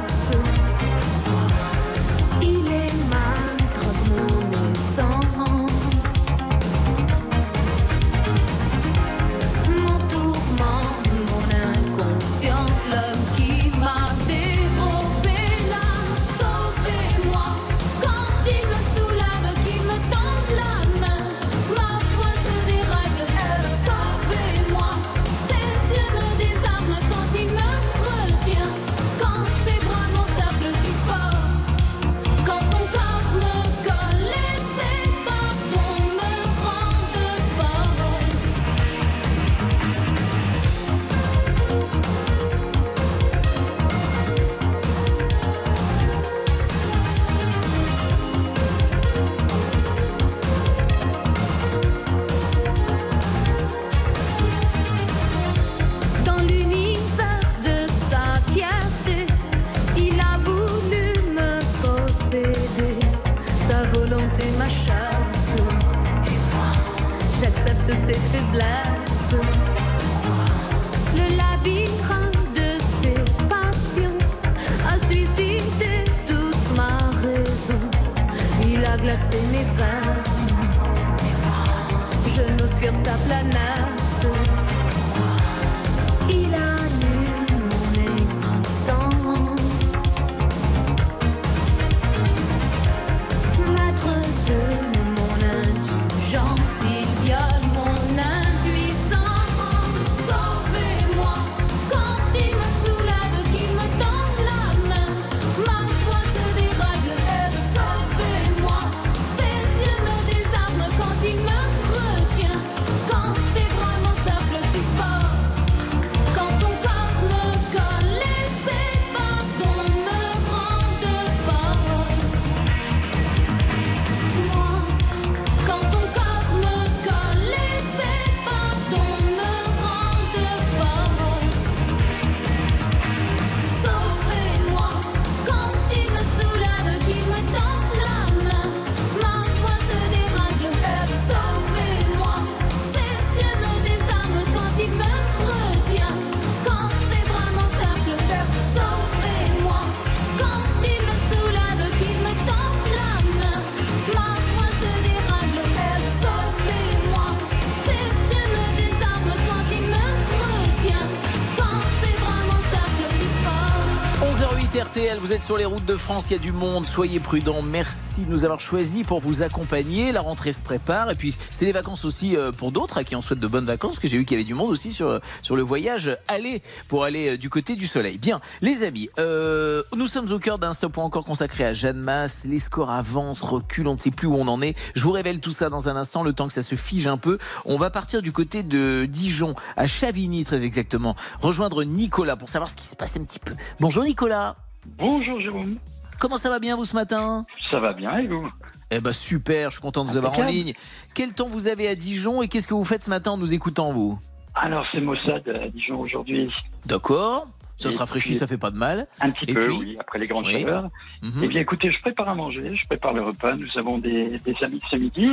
L: Sur les routes de France, il y a du monde, soyez prudents. Merci de nous avoir choisis pour vous accompagner. La rentrée se prépare et puis c'est les vacances aussi euh, pour d'autres à qui on souhaite de bonnes vacances, que j'ai vu qu'il y avait du monde aussi sur, sur le voyage aller pour aller euh, du côté du soleil. Bien, les amis, euh, nous sommes au cœur d'un stop encore consacré à Jeanne Masse. Les scores avancent, reculent, on ne sait plus où on en est. Je vous révèle tout ça dans un instant, le temps que ça se fige un peu. On va partir du côté de Dijon, à Chavigny très exactement, rejoindre Nicolas pour savoir ce qui se passe un petit peu. Bonjour Nicolas.
Q: Bonjour Jérôme.
L: Comment ça va bien vous ce matin?
Q: Ça va bien et vous?
L: Eh ben super, je suis content de vous avoir en ligne. Quel temps vous avez à Dijon et qu'est-ce que vous faites ce matin en nous écoutant vous?
Q: Alors c'est Mossad à Dijon aujourd'hui.
L: D'accord. Ça se rafraîchit, ça fait pas de mal.
Q: Un petit
L: Et
Q: peu,
L: puis
Q: oui, après les grandes
L: Oui.
Q: chaleurs.
L: Mhm.
Q: Eh bien écoutez, je prépare à manger, je prépare le repas. Nous avons des, des amis ce midi.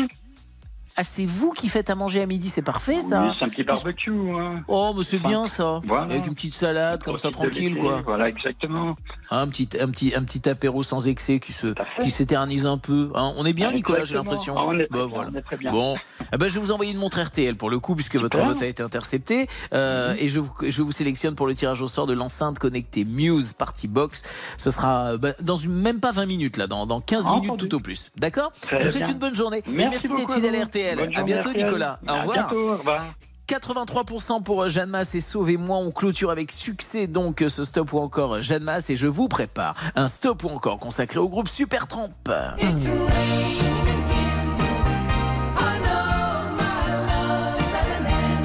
C: Ah, c'est vous qui faites à manger à midi, c'est parfait ça
Q: Oui, c'est un petit barbecue. hein.
C: Oh, mais c'est bien ça.
Q: Voilà.
C: Avec une petite salade, comme ça, tranquille, quoi.
Q: Voilà, exactement.
C: Un petit, un petit, un petit apéro sans excès qui se, qui s'éternise un peu. hein. On est bien,
Q: Ah,
C: Nicolas, j'ai l'impression.
Q: Ah, on est très
C: Bah,
Q: bien,
C: voilà.
Q: on est très bien.
C: Bon, Eh ben, je vais vous envoyer une montre RTL pour le coup, puisque votre vote a été intercepté, Euh, et je vous, je vous sélectionne pour le tirage au sort de l'enceinte connectée Muse Party Box. Ce sera bah, dans une, même pas 20 minutes là, dans, dans 15 minutes
Q: Entendu.
C: tout au plus. D'accord? Je vous souhaite une bonne journée. et
Q: Merci
C: merci
Q: beaucoup
C: d'être fidèle à RTL.
Q: Bonne
C: à bientôt,
Q: RTL.
C: Nicolas. Au
Q: À
C: revoir.
Q: bientôt, au revoir.
C: 83% pour Jeanne Masse et Sauvez-moi. On clôture avec succès donc ce stop ou encore Jeanne Masse et je vous prépare un stop ou encore consacré au groupe Supertramp.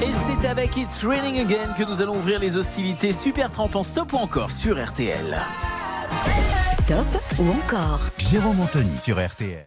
C: Et c'est avec It's Raining Again que nous allons ouvrir les hostilités Supertramp en stop ou encore sur RTL.
A: Stop ou encore
B: Jérôme Anthony sur RTL.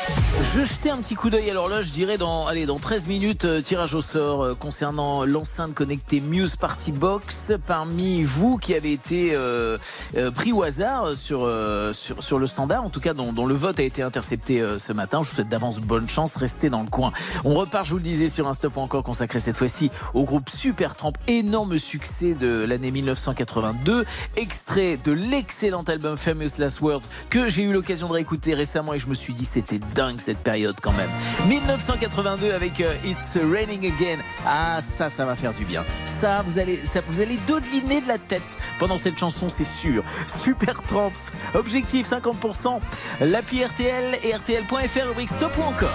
C: Je jetais un petit coup d'œil à l'horloge, je dirais dans, allez, dans 13 minutes, euh, tirage au sort euh, concernant l'enceinte connectée Muse Party Box. Parmi vous qui avez été euh, euh, pris au hasard sur, sur, sur le standard, en tout cas dont, dont le vote a été intercepté ce matin, je vous souhaite d'avance bonne chance, restez dans le coin. On repart, je vous le disais, sur un stop encore consacré cette fois-ci au groupe Supertramp, énorme succès de l'année 1982, extrait de l'excellent album Famous Last Words que j'ai eu l'occasion de réécouter récemment et je me suis dit c'était dingue cette période quand même. 1982 avec euh, It's Raining Again. Ah ça, ça va faire du bien. Ça, vous allez, ça, vous allez dodeliner de la tête pendant cette chanson, c'est sûr. Super Tramps, objectif 50%. L'appli RTL et RTL.fr rubrique stop ou encore.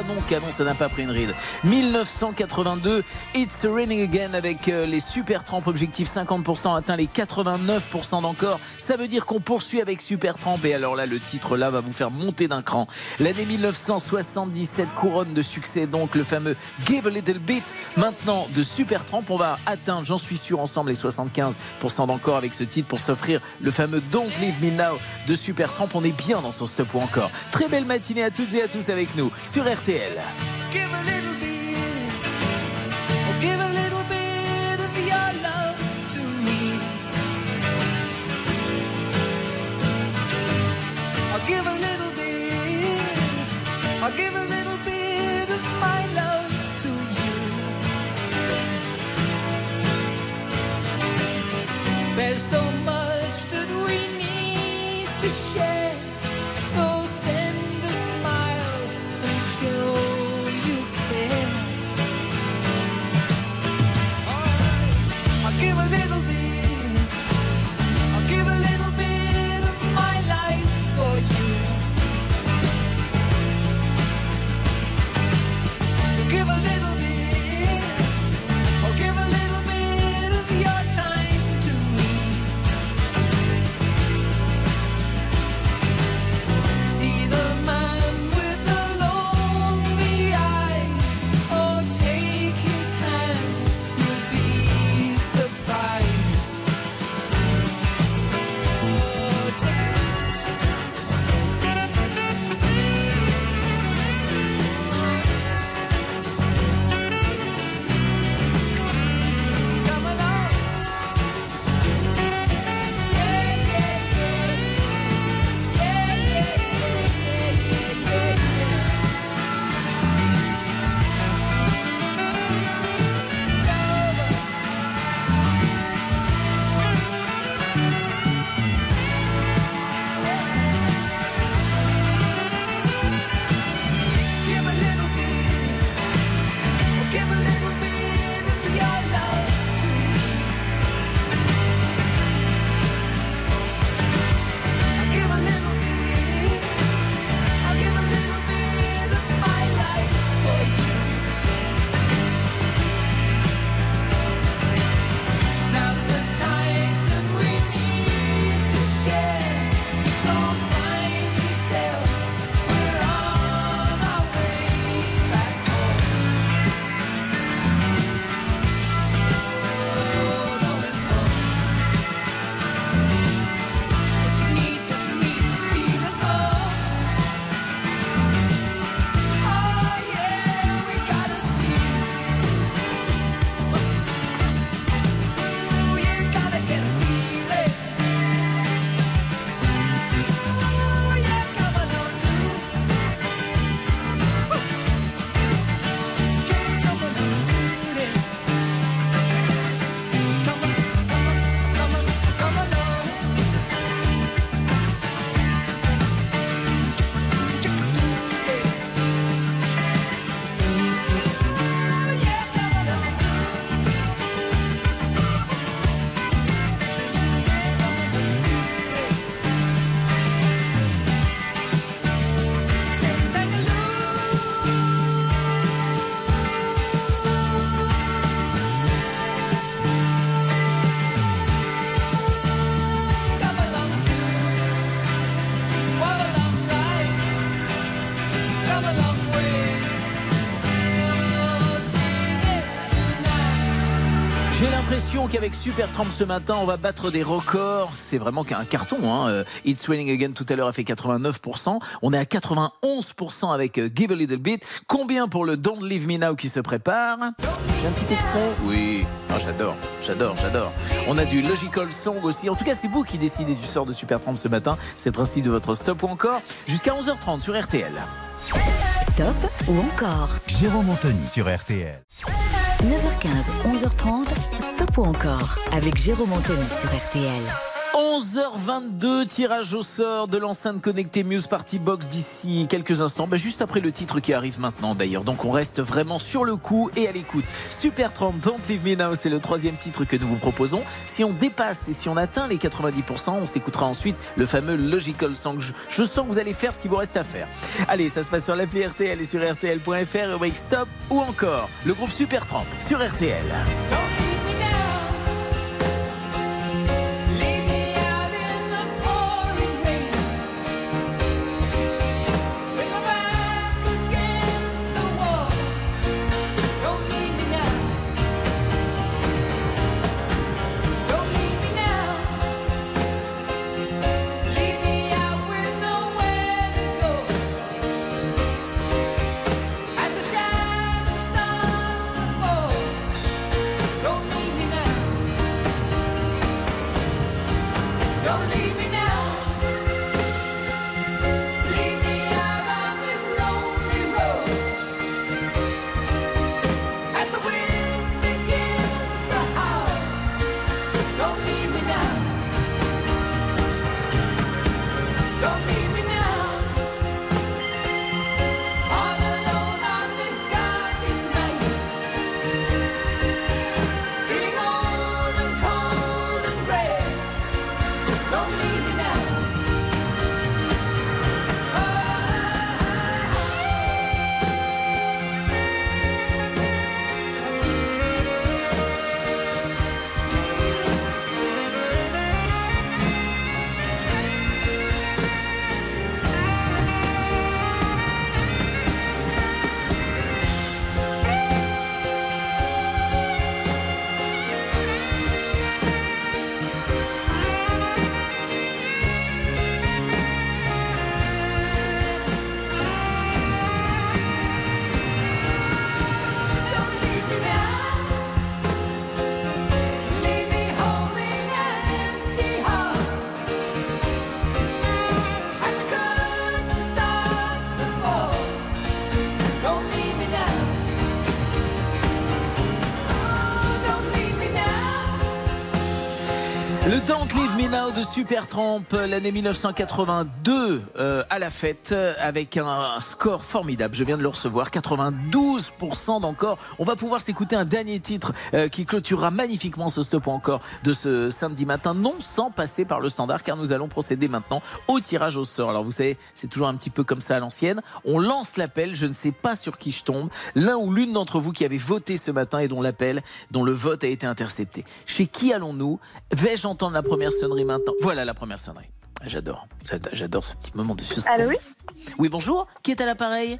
C: Canon, canon, ça n'a pas pris une ride. 1982, It's Raining Again avec euh, les Super Tramp objectif 50% atteint les 89% d'encore. Ça veut dire qu'on poursuit avec Super Tramp et alors là le titre là va vous faire monter d'un cran. L'année 1977 couronne de succès donc le fameux Give a Little Bit. Maintenant de Super Tramp, on va atteindre, j'en suis sûr ensemble les 75% d'encore avec ce titre pour s'offrir le fameux Don't Leave Me Now de Super Tramp. On est bien dans son stop ou encore. Très belle matinée à toutes et à tous avec nous sur RTL.
R: Give
C: l'impression qu'avec Super Tramp ce matin, on va battre des records. C'est vraiment qu'un carton. Hein. Euh, It's Raining Again tout à l'heure a fait 89%. On est à 91% avec euh, Give a Little Bit. Combien pour le Don't Leave Me Now qui se prépare? J'ai un petit extrait Oui. Ah, j'adore, j'adore, j'adore. On a du Logical Song aussi. En tout cas, c'est vous qui décidez du sort de Super Tramp ce matin. C'est le principe de votre stop ou encore. Jusqu'à 11h30 sur RTL.
A: Stop ou encore?
B: Jérôme Anthony sur RTL.
A: 9h15, 11h30, stop ou encore avec Jérôme Anthony sur RTL.
C: 11h22, tirage au sort de l'enceinte connectée Muse Party Box d'ici quelques instants, bah, juste après le titre qui arrive maintenant d'ailleurs. Donc on reste vraiment sur le coup et à l'écoute. Super 30, Don't Leave Me Now, c'est le troisième titre que nous vous proposons. Si on dépasse et si on atteint les 90%, on s'écoutera ensuite le fameux Logical Song. Je, sens que vous allez faire ce qu'il vous reste à faire. Allez, ça se passe sur l'appli RTL et sur RTL.fr, rubrique Stop ou encore le groupe Super 30 sur RTL. De Supertramp, l'année 1982 euh, à la fête euh, avec un score formidable. Je viens de le recevoir, 92% d'encore. On va pouvoir s'écouter un dernier titre euh, qui clôturera magnifiquement ce stop encore de ce samedi matin, non sans passer par le standard, car nous allons procéder maintenant au tirage au sort. Alors vous savez, c'est toujours un petit peu comme ça à l'ancienne. On lance l'appel, je ne sais pas sur qui je tombe. L'un ou l'une d'entre vous qui avez voté ce matin et dont l'appel, dont le vote a été intercepté. Chez qui allons-nous? Vais-je entendre la première sonnerie maintenant? Voilà la première sonnerie. J'adore, j'adore ce petit moment de suspense.
S: Allô, oui
C: Oui, bonjour. Qui est à l'appareil?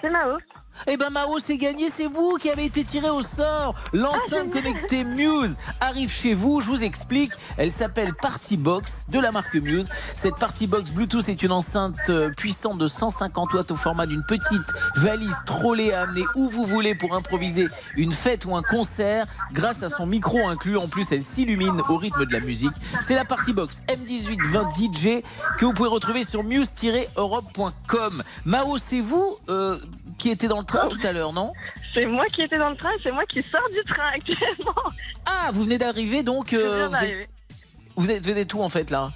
S: C'est Mao.
C: Eh ben Mao, c'est gagné, c'est vous qui avez été tiré au sort. L'enceinte connectée Muse arrive chez vous, je vous explique. Elle s'appelle Party Box de la marque Muse. Cette Party Box Bluetooth est une enceinte euh, puissante de 150 watts au format d'une petite valise trollée à amener où vous voulez pour improviser une fête ou un concert. Grâce à son micro inclus, en plus elle s'illumine au rythme de la musique. C'est la Party Box M1820 DJ que vous pouvez retrouver sur muse-europe.com. Mao, c'est vous euh, qui était dans le train tout à l'heure, non
S: C'est moi qui étais dans le train, c'est moi qui sors du train actuellement.
C: Ah, vous venez d'arriver donc. Euh, vous, êtes, vous êtes venez tout en fait là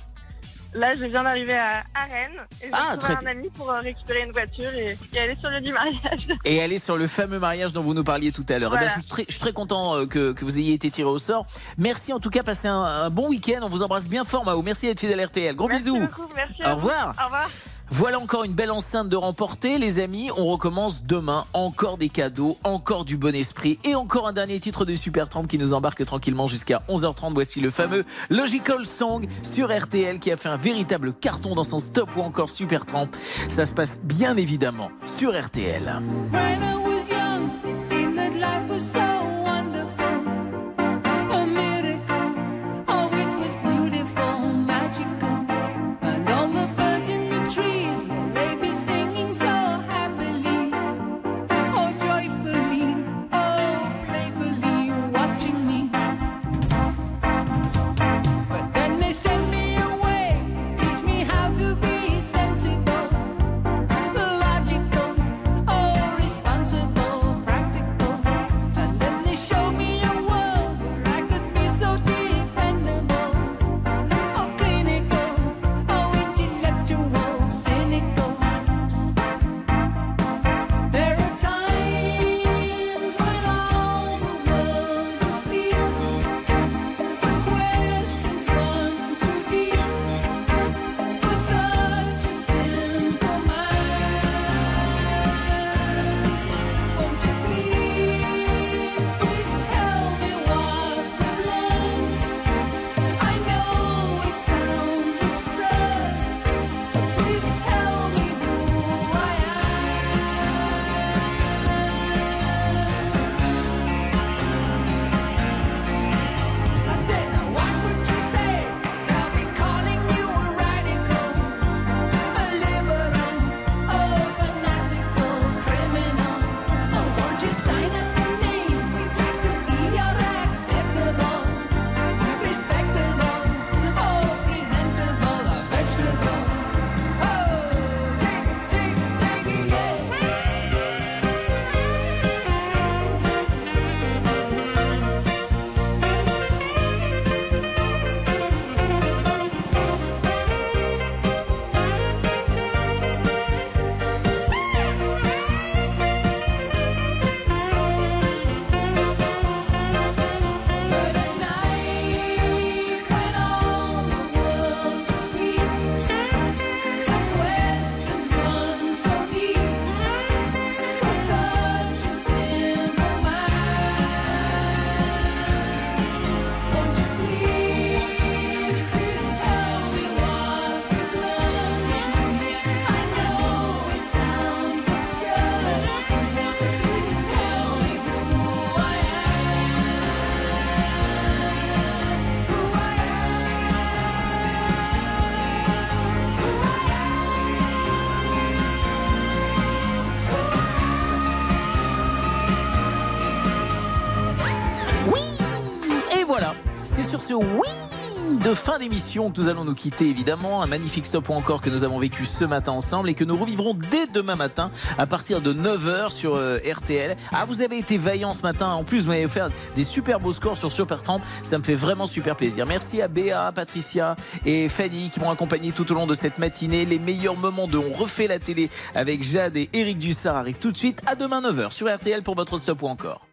S: Là, je viens d'arriver à, Rennes et je
C: Ah,
S: trouver un ami pour euh, récupérer une voiture et, et aller sur le du mariage.
C: Et aller sur le fameux mariage dont vous nous parliez tout à l'heure. Eh je, suis très, je suis très content euh, que, que vous ayez été tiré au sort. Merci en tout cas, passez un, un bon week-end. On vous embrasse bien fort, Mao. Merci d'être fidèle à RTL. Gros
S: Merci
C: bisous.
S: beaucoup, merci
C: Au revoir.
S: Au revoir.
C: Voilà encore une belle enceinte de remporter, les amis. On recommence demain. Encore des cadeaux, encore du bon esprit et encore un dernier titre de Super 30 qui nous embarque tranquillement jusqu'à 11h30. Voici le fameux Logical Song sur RTL qui a fait un véritable carton dans son stop ou encore Super 30. Ça se passe bien évidemment sur RTL. Oui de fin d'émission que nous allons nous quitter évidemment. Un magnifique stop ou encore que nous avons vécu ce matin ensemble et que nous revivrons dès demain matin à partir de 9h sur euh, RTL. Ah, vous avez été vaillant ce matin. En plus, vous m'avez offert des super beaux scores sur Super 30. Ça me fait vraiment super plaisir. Merci à Béa, Patricia et Fanny qui m'ont accompagné tout au long de cette matinée. Les meilleurs moments de On refait la télé avec Jade et Eric Dussard arrivent tout de suite à demain 9h sur RTL pour votre stop ou encore.